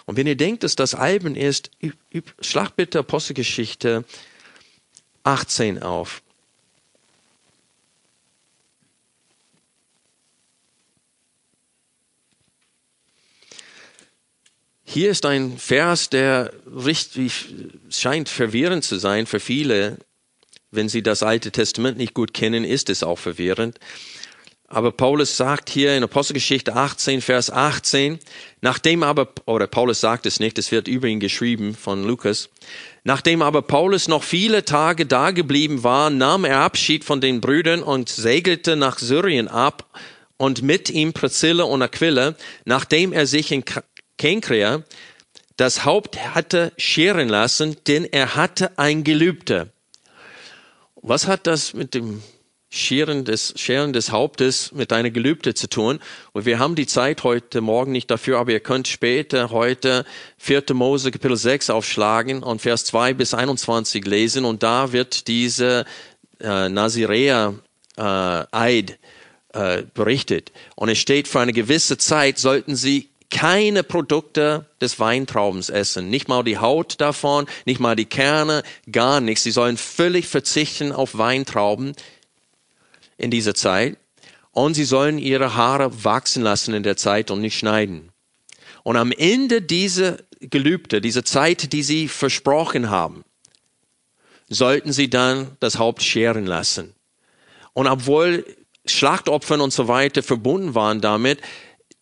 Und wenn ihr denkt, dass das Alben ist, schlag bitte Apostelgeschichte 18 auf. Hier ist ein Vers, der richtig scheint verwirrend zu sein für viele. Wenn sie das Alte Testament nicht gut kennen, ist es auch verwirrend. Aber Paulus sagt hier in Apostelgeschichte 18, Vers 18, nachdem aber, oder Paulus sagt es nicht, es wird über ihn geschrieben von Lukas, nachdem aber Paulus noch viele Tage da geblieben war, nahm er Abschied von den Brüdern und segelte nach Syrien ab und mit ihm Priscilla und Aquila, nachdem er sich in Kenkrea das Haupt hatte scheren lassen, denn er hatte ein Gelübde. Was hat das mit dem Scheren des, Scheren des Hauptes mit einer Gelübde zu tun. Und wir haben die Zeit heute Morgen nicht dafür, aber ihr könnt später heute 4. Mose Kapitel 6 aufschlagen und Vers 2 bis 21 lesen und da wird diese äh, Nazirea äh, äh, berichtet. Und es steht, für eine gewisse Zeit sollten sie keine Produkte des Weintraubens essen. Nicht mal die Haut davon, nicht mal die Kerne, gar nichts. Sie sollen völlig verzichten auf Weintrauben in dieser Zeit. Und sie sollen ihre Haare wachsen lassen in der Zeit und nicht schneiden. Und am Ende dieser Gelübde, dieser Zeit, die sie versprochen haben, sollten sie dann das Haupt scheren lassen. Und obwohl Schlachtopfern und so weiter verbunden waren damit,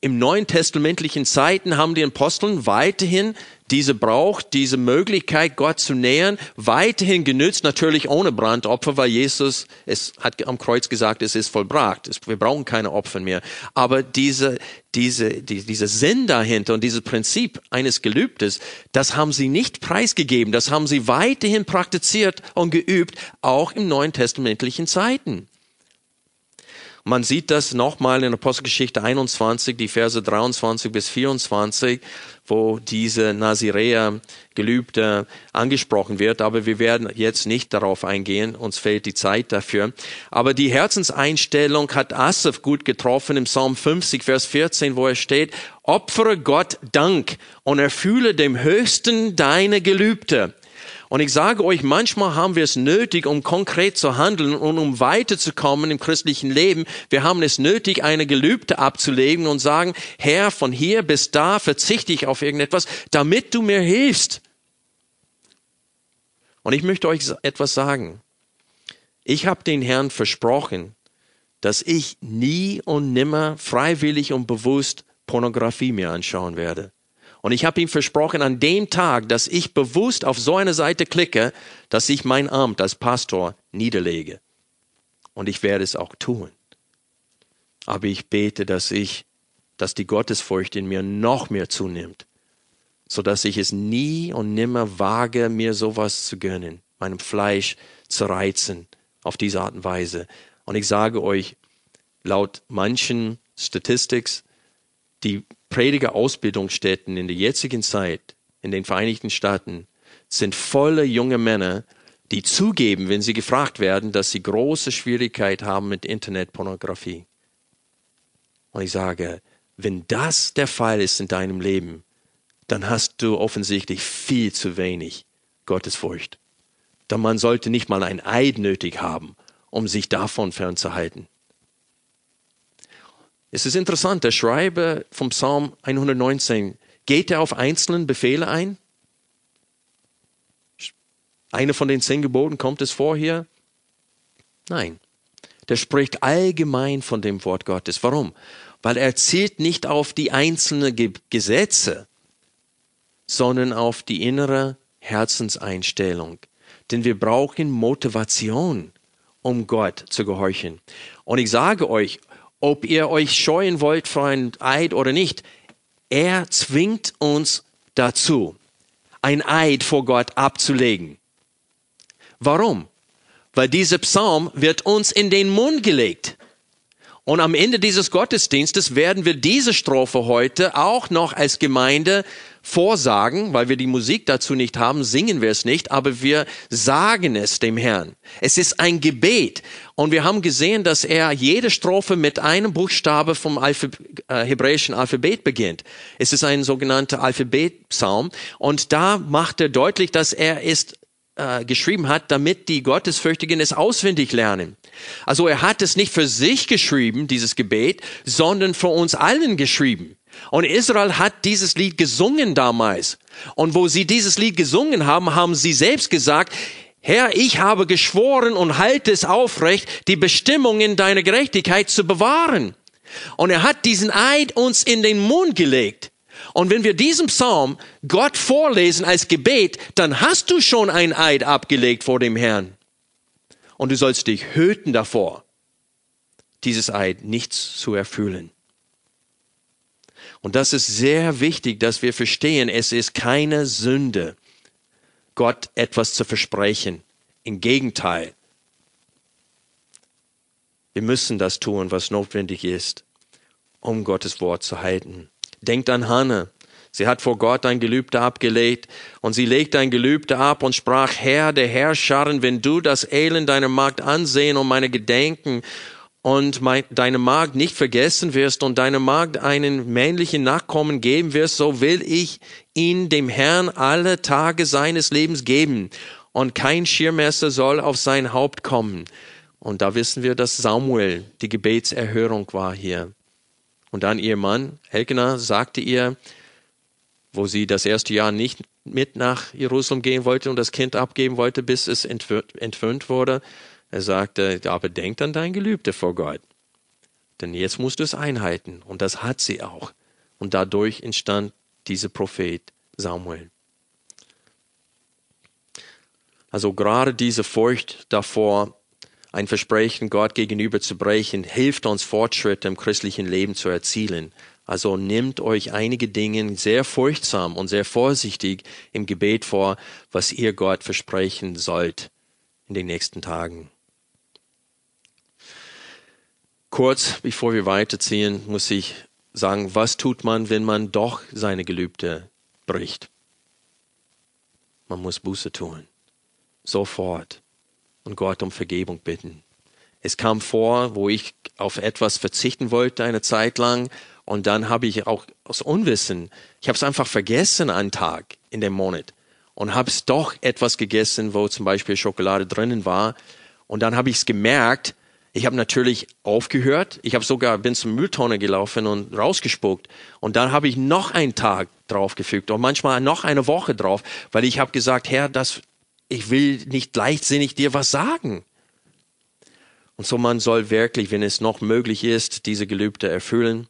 im neuen testamentlichen Zeiten haben die Aposteln weiterhin diese Brauch, diese Möglichkeit, Gott zu nähern, weiterhin genützt, natürlich ohne Brandopfer, weil Jesus, es hat am Kreuz gesagt, es ist vollbracht. Wir brauchen keine Opfer mehr. Aber diese, diese, die, dieser Sinn dahinter und dieses Prinzip eines Gelübdes, das haben sie nicht preisgegeben. Das haben sie weiterhin praktiziert und geübt, auch im neuen testamentlichen Zeiten. Man sieht das nochmal in Apostelgeschichte 21, die Verse 23 bis 24, wo diese Nazirea Gelübde angesprochen wird. Aber wir werden jetzt nicht darauf eingehen. Uns fehlt die Zeit dafür. Aber die Herzenseinstellung hat Asaf gut getroffen im Psalm 50, Vers 14, wo er steht, opfere Gott Dank und erfühle dem Höchsten deine Gelübde. Und ich sage euch, manchmal haben wir es nötig, um konkret zu handeln und um weiterzukommen im christlichen Leben. Wir haben es nötig, eine Gelübde abzulegen und sagen, Herr, von hier bis da verzichte ich auf irgendetwas, damit du mir hilfst. Und ich möchte euch etwas sagen. Ich habe den Herrn versprochen, dass ich nie und nimmer freiwillig und bewusst Pornografie mir anschauen werde. Und ich habe ihm versprochen, an dem Tag, dass ich bewusst auf so eine Seite klicke, dass ich mein Amt als Pastor niederlege. Und ich werde es auch tun. Aber ich bete, dass ich, dass die Gottesfurcht in mir noch mehr zunimmt, so dass ich es nie und nimmer wage, mir sowas zu gönnen, meinem Fleisch zu reizen auf diese Art und Weise. Und ich sage euch, laut manchen Statistics, die Predigerausbildungsstätten in der jetzigen Zeit in den Vereinigten Staaten sind volle junge Männer, die zugeben, wenn sie gefragt werden, dass sie große Schwierigkeit haben mit Internetpornografie. Und ich sage, wenn das der Fall ist in deinem Leben, dann hast du offensichtlich viel zu wenig Gottesfurcht. Denn man sollte nicht mal ein Eid nötig haben, um sich davon fernzuhalten. Es ist interessant, der Schreiber vom Psalm 119, geht er auf einzelnen Befehle ein? Eine von den zehn Geboten kommt es vor hier? Nein. Der spricht allgemein von dem Wort Gottes. Warum? Weil er zielt nicht auf die einzelnen Ge Gesetze, sondern auf die innere Herzenseinstellung. Denn wir brauchen Motivation, um Gott zu gehorchen. Und ich sage euch, ob ihr euch scheuen wollt vor ein Eid oder nicht, er zwingt uns dazu, ein Eid vor Gott abzulegen. Warum? Weil dieser Psalm wird uns in den Mund gelegt. Und am Ende dieses Gottesdienstes werden wir diese Strophe heute auch noch als Gemeinde vorsagen, weil wir die Musik dazu nicht haben, singen wir es nicht, aber wir sagen es dem Herrn. Es ist ein Gebet. Und wir haben gesehen, dass er jede Strophe mit einem Buchstabe vom Alpha, äh, hebräischen Alphabet beginnt. Es ist ein sogenannter Alphabetpsalm. Und da macht er deutlich, dass er ist äh, geschrieben hat, damit die Gottesfürchtigen es auswendig lernen. Also er hat es nicht für sich geschrieben, dieses Gebet, sondern für uns allen geschrieben. Und Israel hat dieses Lied gesungen damals. Und wo sie dieses Lied gesungen haben, haben sie selbst gesagt, Herr, ich habe geschworen und halte es aufrecht, die Bestimmungen deiner Gerechtigkeit zu bewahren. Und er hat diesen Eid uns in den Mund gelegt. Und wenn wir diesen Psalm Gott vorlesen als Gebet, dann hast du schon ein Eid abgelegt vor dem Herrn. Und du sollst dich hüten davor, dieses Eid nicht zu erfüllen. Und das ist sehr wichtig, dass wir verstehen, es ist keine Sünde, Gott etwas zu versprechen. Im Gegenteil. Wir müssen das tun, was notwendig ist, um Gottes Wort zu halten. Denkt an Hannah. Sie hat vor Gott ein Gelübde abgelegt und sie legte ein Gelübde ab und sprach, Herr der Herrscharen, wenn du das Elend deiner Magd ansehen und meine Gedenken und mein, deine Magd nicht vergessen wirst und deine Magd einen männlichen Nachkommen geben wirst, so will ich ihn dem Herrn alle Tage seines Lebens geben und kein Schirmesser soll auf sein Haupt kommen. Und da wissen wir, dass Samuel die Gebetserhörung war hier. Und dann ihr Mann, Elkanah, sagte ihr, wo sie das erste Jahr nicht mit nach Jerusalem gehen wollte und das Kind abgeben wollte, bis es entwöhnt wurde. Er sagte, aber denk an dein Gelübde vor Gott. Denn jetzt musst du es einhalten. Und das hat sie auch. Und dadurch entstand dieser Prophet Samuel. Also gerade diese Furcht davor, ein Versprechen Gott gegenüber zu brechen, hilft uns Fortschritte im christlichen Leben zu erzielen. Also nehmt euch einige Dinge sehr furchtsam und sehr vorsichtig im Gebet vor, was ihr Gott versprechen sollt in den nächsten Tagen. Kurz bevor wir weiterziehen, muss ich sagen, was tut man, wenn man doch seine Gelübde bricht? Man muss Buße tun. Sofort. Und Gott um Vergebung bitten. Es kam vor, wo ich auf etwas verzichten wollte eine Zeit lang und dann habe ich auch aus Unwissen, ich habe es einfach vergessen einen Tag in dem Monat und habe es doch etwas gegessen, wo zum Beispiel Schokolade drinnen war. Und dann habe ich es gemerkt. Ich habe natürlich aufgehört. Ich habe sogar bin zum Mülltonne gelaufen und rausgespuckt. Und dann habe ich noch einen Tag draufgefügt und manchmal noch eine Woche drauf, weil ich habe gesagt, Herr, das, ich will nicht leichtsinnig dir was sagen. Und so man soll wirklich, wenn es noch möglich ist, diese Gelübde erfüllen.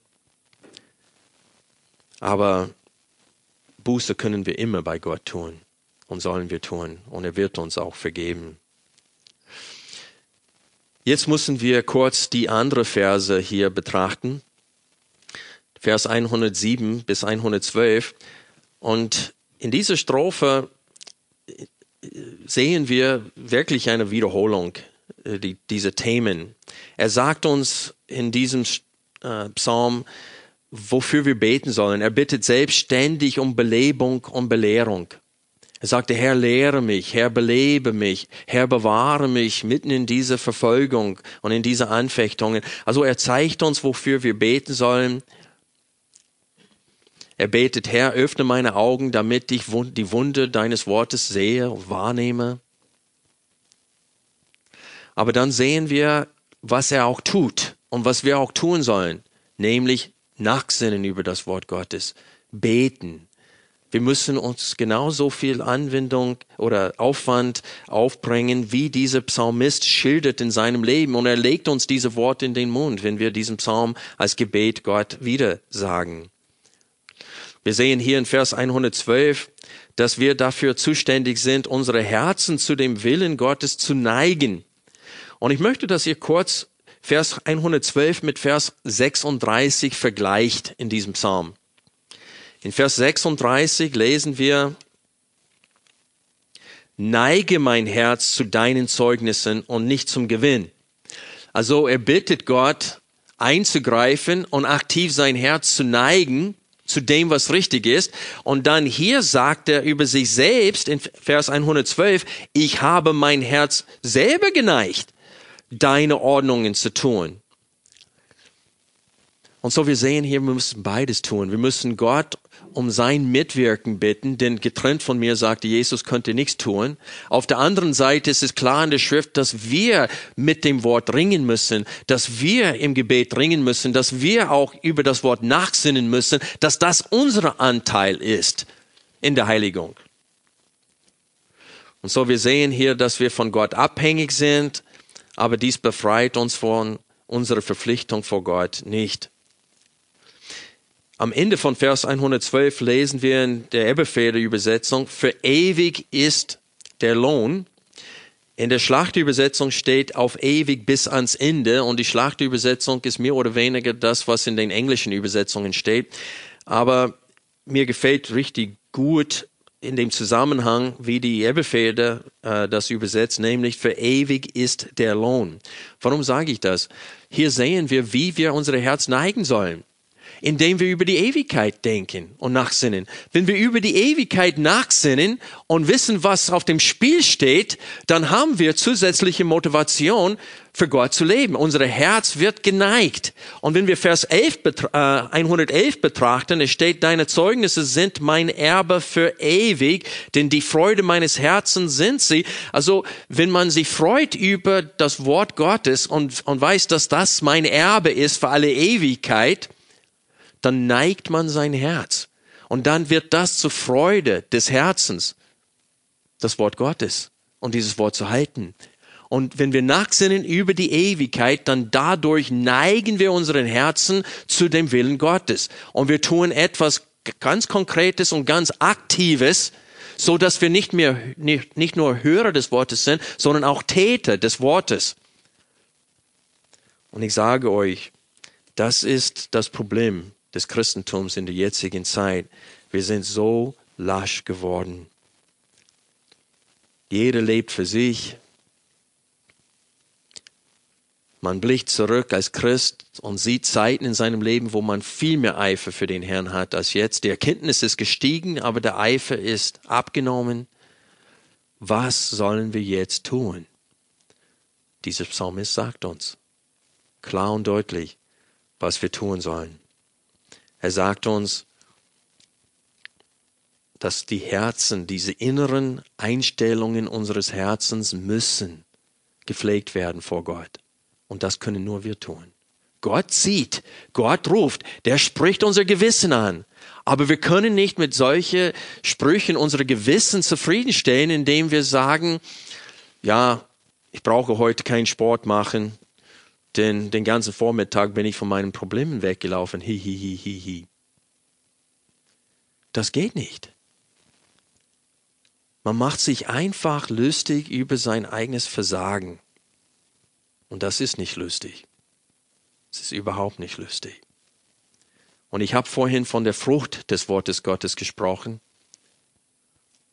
Aber Buße können wir immer bei Gott tun und sollen wir tun. Und er wird uns auch vergeben. Jetzt müssen wir kurz die andere Verse hier betrachten. Vers 107 bis 112. Und in dieser Strophe sehen wir wirklich eine Wiederholung äh, die, dieser Themen. Er sagt uns in diesem äh, Psalm, wofür wir beten sollen. Er bittet selbstständig um Belebung und Belehrung. Er sagte, Herr, lehre mich, Herr, belebe mich, Herr, bewahre mich mitten in dieser Verfolgung und in diese Anfechtungen. Also er zeigt uns, wofür wir beten sollen. Er betet, Herr, öffne meine Augen, damit ich die Wunde deines Wortes sehe und wahrnehme. Aber dann sehen wir, was er auch tut und was wir auch tun sollen, nämlich nachsinnen über das Wort Gottes, beten. Wir müssen uns genauso viel Anwendung oder Aufwand aufbringen, wie dieser Psalmist schildert in seinem Leben. Und er legt uns diese Worte in den Mund, wenn wir diesen Psalm als Gebet Gott wieder sagen. Wir sehen hier in Vers 112, dass wir dafür zuständig sind, unsere Herzen zu dem Willen Gottes zu neigen. Und ich möchte, dass ihr kurz Vers 112 mit Vers 36 vergleicht in diesem Psalm. In Vers 36 lesen wir, Neige mein Herz zu deinen Zeugnissen und nicht zum Gewinn. Also er bittet Gott einzugreifen und aktiv sein Herz zu neigen zu dem, was richtig ist. Und dann hier sagt er über sich selbst in Vers 112, ich habe mein Herz selber geneigt deine Ordnungen zu tun. Und so wir sehen hier, wir müssen beides tun. Wir müssen Gott um sein Mitwirken bitten, denn getrennt von mir sagte Jesus könnte nichts tun. Auf der anderen Seite ist es klar in der Schrift, dass wir mit dem Wort ringen müssen, dass wir im Gebet ringen müssen, dass wir auch über das Wort nachsinnen müssen, dass das unser Anteil ist in der Heiligung. Und so wir sehen hier, dass wir von Gott abhängig sind, aber dies befreit uns von unserer Verpflichtung vor Gott nicht. Am Ende von Vers 112 lesen wir in der Eberfeder Übersetzung, für ewig ist der Lohn. In der Schlachtübersetzung steht auf ewig bis ans Ende und die Schlachtübersetzung ist mehr oder weniger das, was in den englischen Übersetzungen steht. Aber mir gefällt richtig gut in dem Zusammenhang, wie die Elberfelder äh, das übersetzt, nämlich für ewig ist der Lohn. Warum sage ich das? Hier sehen wir, wie wir unsere Herz neigen sollen indem wir über die Ewigkeit denken und nachsinnen. Wenn wir über die Ewigkeit nachsinnen und wissen, was auf dem Spiel steht, dann haben wir zusätzliche Motivation, für Gott zu leben. Unser Herz wird geneigt. Und wenn wir Vers 11, äh, 111 betrachten, es steht, deine Zeugnisse sind mein Erbe für ewig, denn die Freude meines Herzens sind sie. Also, wenn man sich freut über das Wort Gottes und, und weiß, dass das mein Erbe ist für alle Ewigkeit, dann neigt man sein Herz. Und dann wird das zur Freude des Herzens, das Wort Gottes und dieses Wort zu halten. Und wenn wir nachsinnen über die Ewigkeit, dann dadurch neigen wir unseren Herzen zu dem Willen Gottes. Und wir tun etwas ganz Konkretes und ganz Aktives, so dass wir nicht mehr, nicht, nicht nur Hörer des Wortes sind, sondern auch Täter des Wortes. Und ich sage euch, das ist das Problem des Christentums in der jetzigen Zeit. Wir sind so lasch geworden. Jeder lebt für sich. Man blickt zurück als Christ und sieht Zeiten in seinem Leben, wo man viel mehr Eifer für den Herrn hat als jetzt. Die Erkenntnis ist gestiegen, aber der Eifer ist abgenommen. Was sollen wir jetzt tun? Dieser Psalmist sagt uns klar und deutlich, was wir tun sollen. Er sagt uns, dass die Herzen, diese inneren Einstellungen unseres Herzens müssen gepflegt werden vor Gott. Und das können nur wir tun. Gott sieht, Gott ruft, der spricht unser Gewissen an. Aber wir können nicht mit solchen Sprüchen unsere Gewissen zufriedenstellen, indem wir sagen, ja, ich brauche heute keinen Sport machen, denn den ganzen Vormittag bin ich von meinen Problemen weggelaufen. Hi, hi, hi, hi, hi. Das geht nicht. Man macht sich einfach lustig über sein eigenes Versagen. Und das ist nicht lustig. Es ist überhaupt nicht lustig. Und ich habe vorhin von der Frucht des Wortes Gottes gesprochen.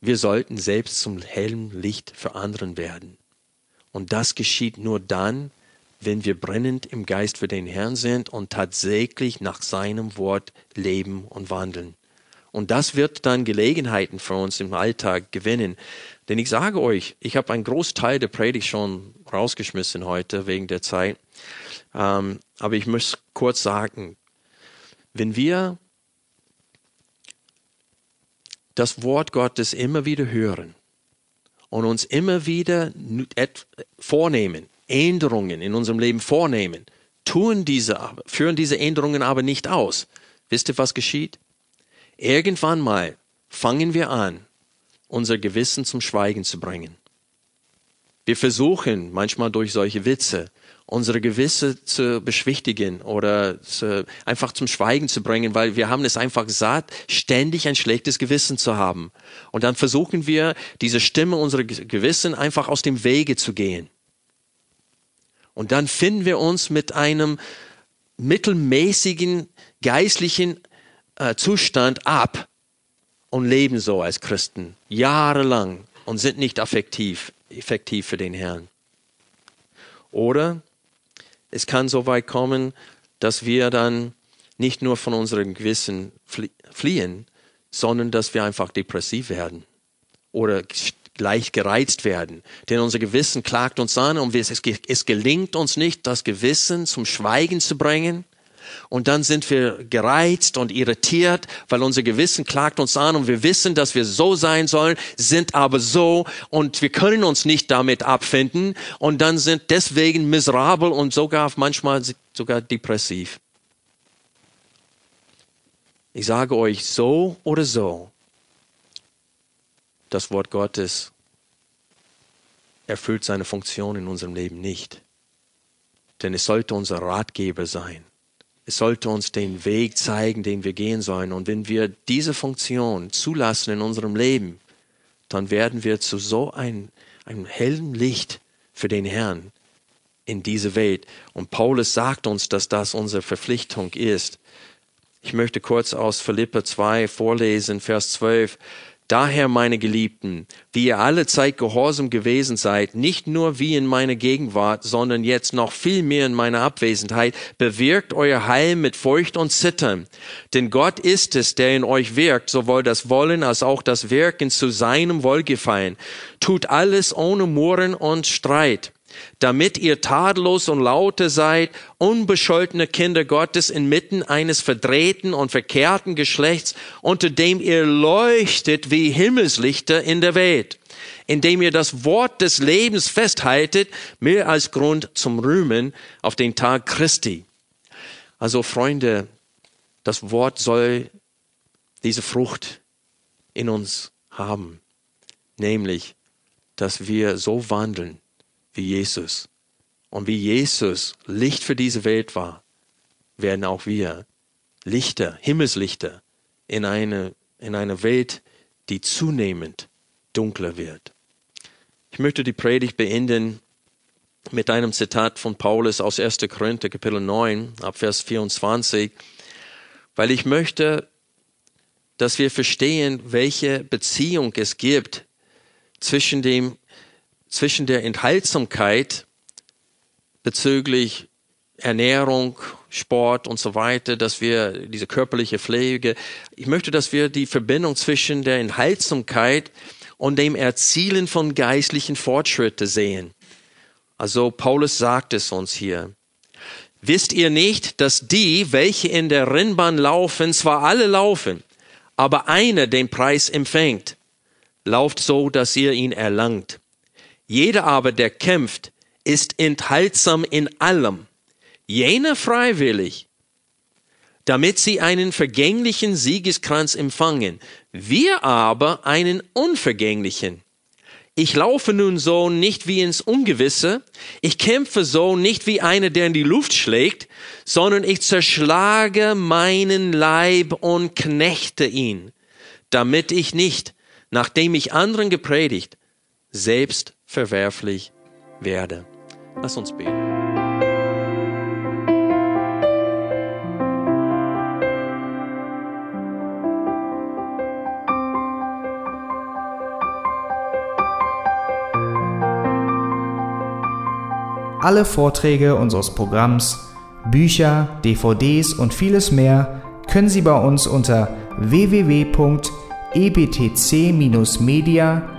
Wir sollten selbst zum hellen Licht für anderen werden. Und das geschieht nur dann, wenn wir brennend im Geist für den Herrn sind und tatsächlich nach seinem Wort leben und wandeln. Und das wird dann Gelegenheiten für uns im Alltag gewinnen. Denn ich sage euch, ich habe einen Großteil der Predigt schon rausgeschmissen heute wegen der Zeit. Ähm, aber ich muss kurz sagen, wenn wir das Wort Gottes immer wieder hören und uns immer wieder vornehmen, Änderungen in unserem Leben vornehmen, tun diese, führen diese Änderungen aber nicht aus. Wisst ihr, was geschieht? Irgendwann mal fangen wir an, unser Gewissen zum Schweigen zu bringen. Wir versuchen manchmal durch solche Witze unsere Gewisse zu beschwichtigen oder zu, einfach zum Schweigen zu bringen, weil wir haben es einfach satt, ständig ein schlechtes Gewissen zu haben. Und dann versuchen wir, diese Stimme unserer Gewissen einfach aus dem Wege zu gehen. Und dann finden wir uns mit einem mittelmäßigen geistlichen äh, Zustand ab und leben so als Christen jahrelang und sind nicht effektiv, effektiv für den Herrn. Oder es kann so weit kommen, dass wir dann nicht nur von unserem Gewissen fliehen, sondern dass wir einfach depressiv werden oder leicht gereizt werden. Denn unser Gewissen klagt uns an und es, es gelingt uns nicht, das Gewissen zum Schweigen zu bringen. Und dann sind wir gereizt und irritiert, weil unser Gewissen klagt uns an und wir wissen, dass wir so sein sollen, sind aber so und wir können uns nicht damit abfinden und dann sind deswegen miserabel und sogar manchmal sogar depressiv. Ich sage euch so oder so, das Wort Gottes erfüllt seine Funktion in unserem Leben nicht. Denn es sollte unser Ratgeber sein. Es sollte uns den Weg zeigen, den wir gehen sollen. Und wenn wir diese Funktion zulassen in unserem Leben, dann werden wir zu so einem, einem hellen Licht für den Herrn in diese Welt. Und Paulus sagt uns, dass das unsere Verpflichtung ist. Ich möchte kurz aus Philippa 2 vorlesen, Vers 12. Daher, meine Geliebten, wie ihr alle Zeit gehorsam gewesen seid, nicht nur wie in meiner Gegenwart, sondern jetzt noch viel mehr in meiner Abwesenheit, bewirkt euer Heil mit Furcht und Zittern. Denn Gott ist es, der in euch wirkt, sowohl das Wollen als auch das Wirken zu seinem Wohlgefallen. Tut alles ohne Murren und Streit damit ihr tadellos und laute seid, unbescholtene Kinder Gottes inmitten eines verdrehten und verkehrten Geschlechts, unter dem ihr leuchtet wie Himmelslichter in der Welt, indem ihr das Wort des Lebens festhaltet, mehr als Grund zum Rühmen auf den Tag Christi. Also Freunde, das Wort soll diese Frucht in uns haben, nämlich, dass wir so wandeln, wie Jesus. Und wie Jesus Licht für diese Welt war, werden auch wir Lichter, Himmelslichter in eine, in eine Welt, die zunehmend dunkler wird. Ich möchte die Predigt beenden mit einem Zitat von Paulus aus 1. Korinther Kapitel 9 ab Vers 24, weil ich möchte, dass wir verstehen, welche Beziehung es gibt zwischen dem zwischen der Enthaltsamkeit bezüglich Ernährung, Sport und so weiter, dass wir diese körperliche Pflege, ich möchte, dass wir die Verbindung zwischen der Enthaltsamkeit und dem Erzielen von geistlichen Fortschritte sehen. Also Paulus sagt es uns hier. Wisst ihr nicht, dass die, welche in der Rennbahn laufen, zwar alle laufen, aber einer den Preis empfängt? Lauft so, dass ihr ihn erlangt. Jeder aber, der kämpft, ist enthaltsam in allem. Jener freiwillig, damit sie einen vergänglichen Siegeskranz empfangen. Wir aber einen unvergänglichen. Ich laufe nun so nicht wie ins Ungewisse, ich kämpfe so nicht wie einer, der in die Luft schlägt, sondern ich zerschlage meinen Leib und knechte ihn, damit ich nicht, nachdem ich anderen gepredigt, selbst verwerflich werde. Lass uns beten. Alle Vorträge unseres Programms, Bücher, DVDs und vieles mehr können Sie bei uns unter www.ebtc-media.de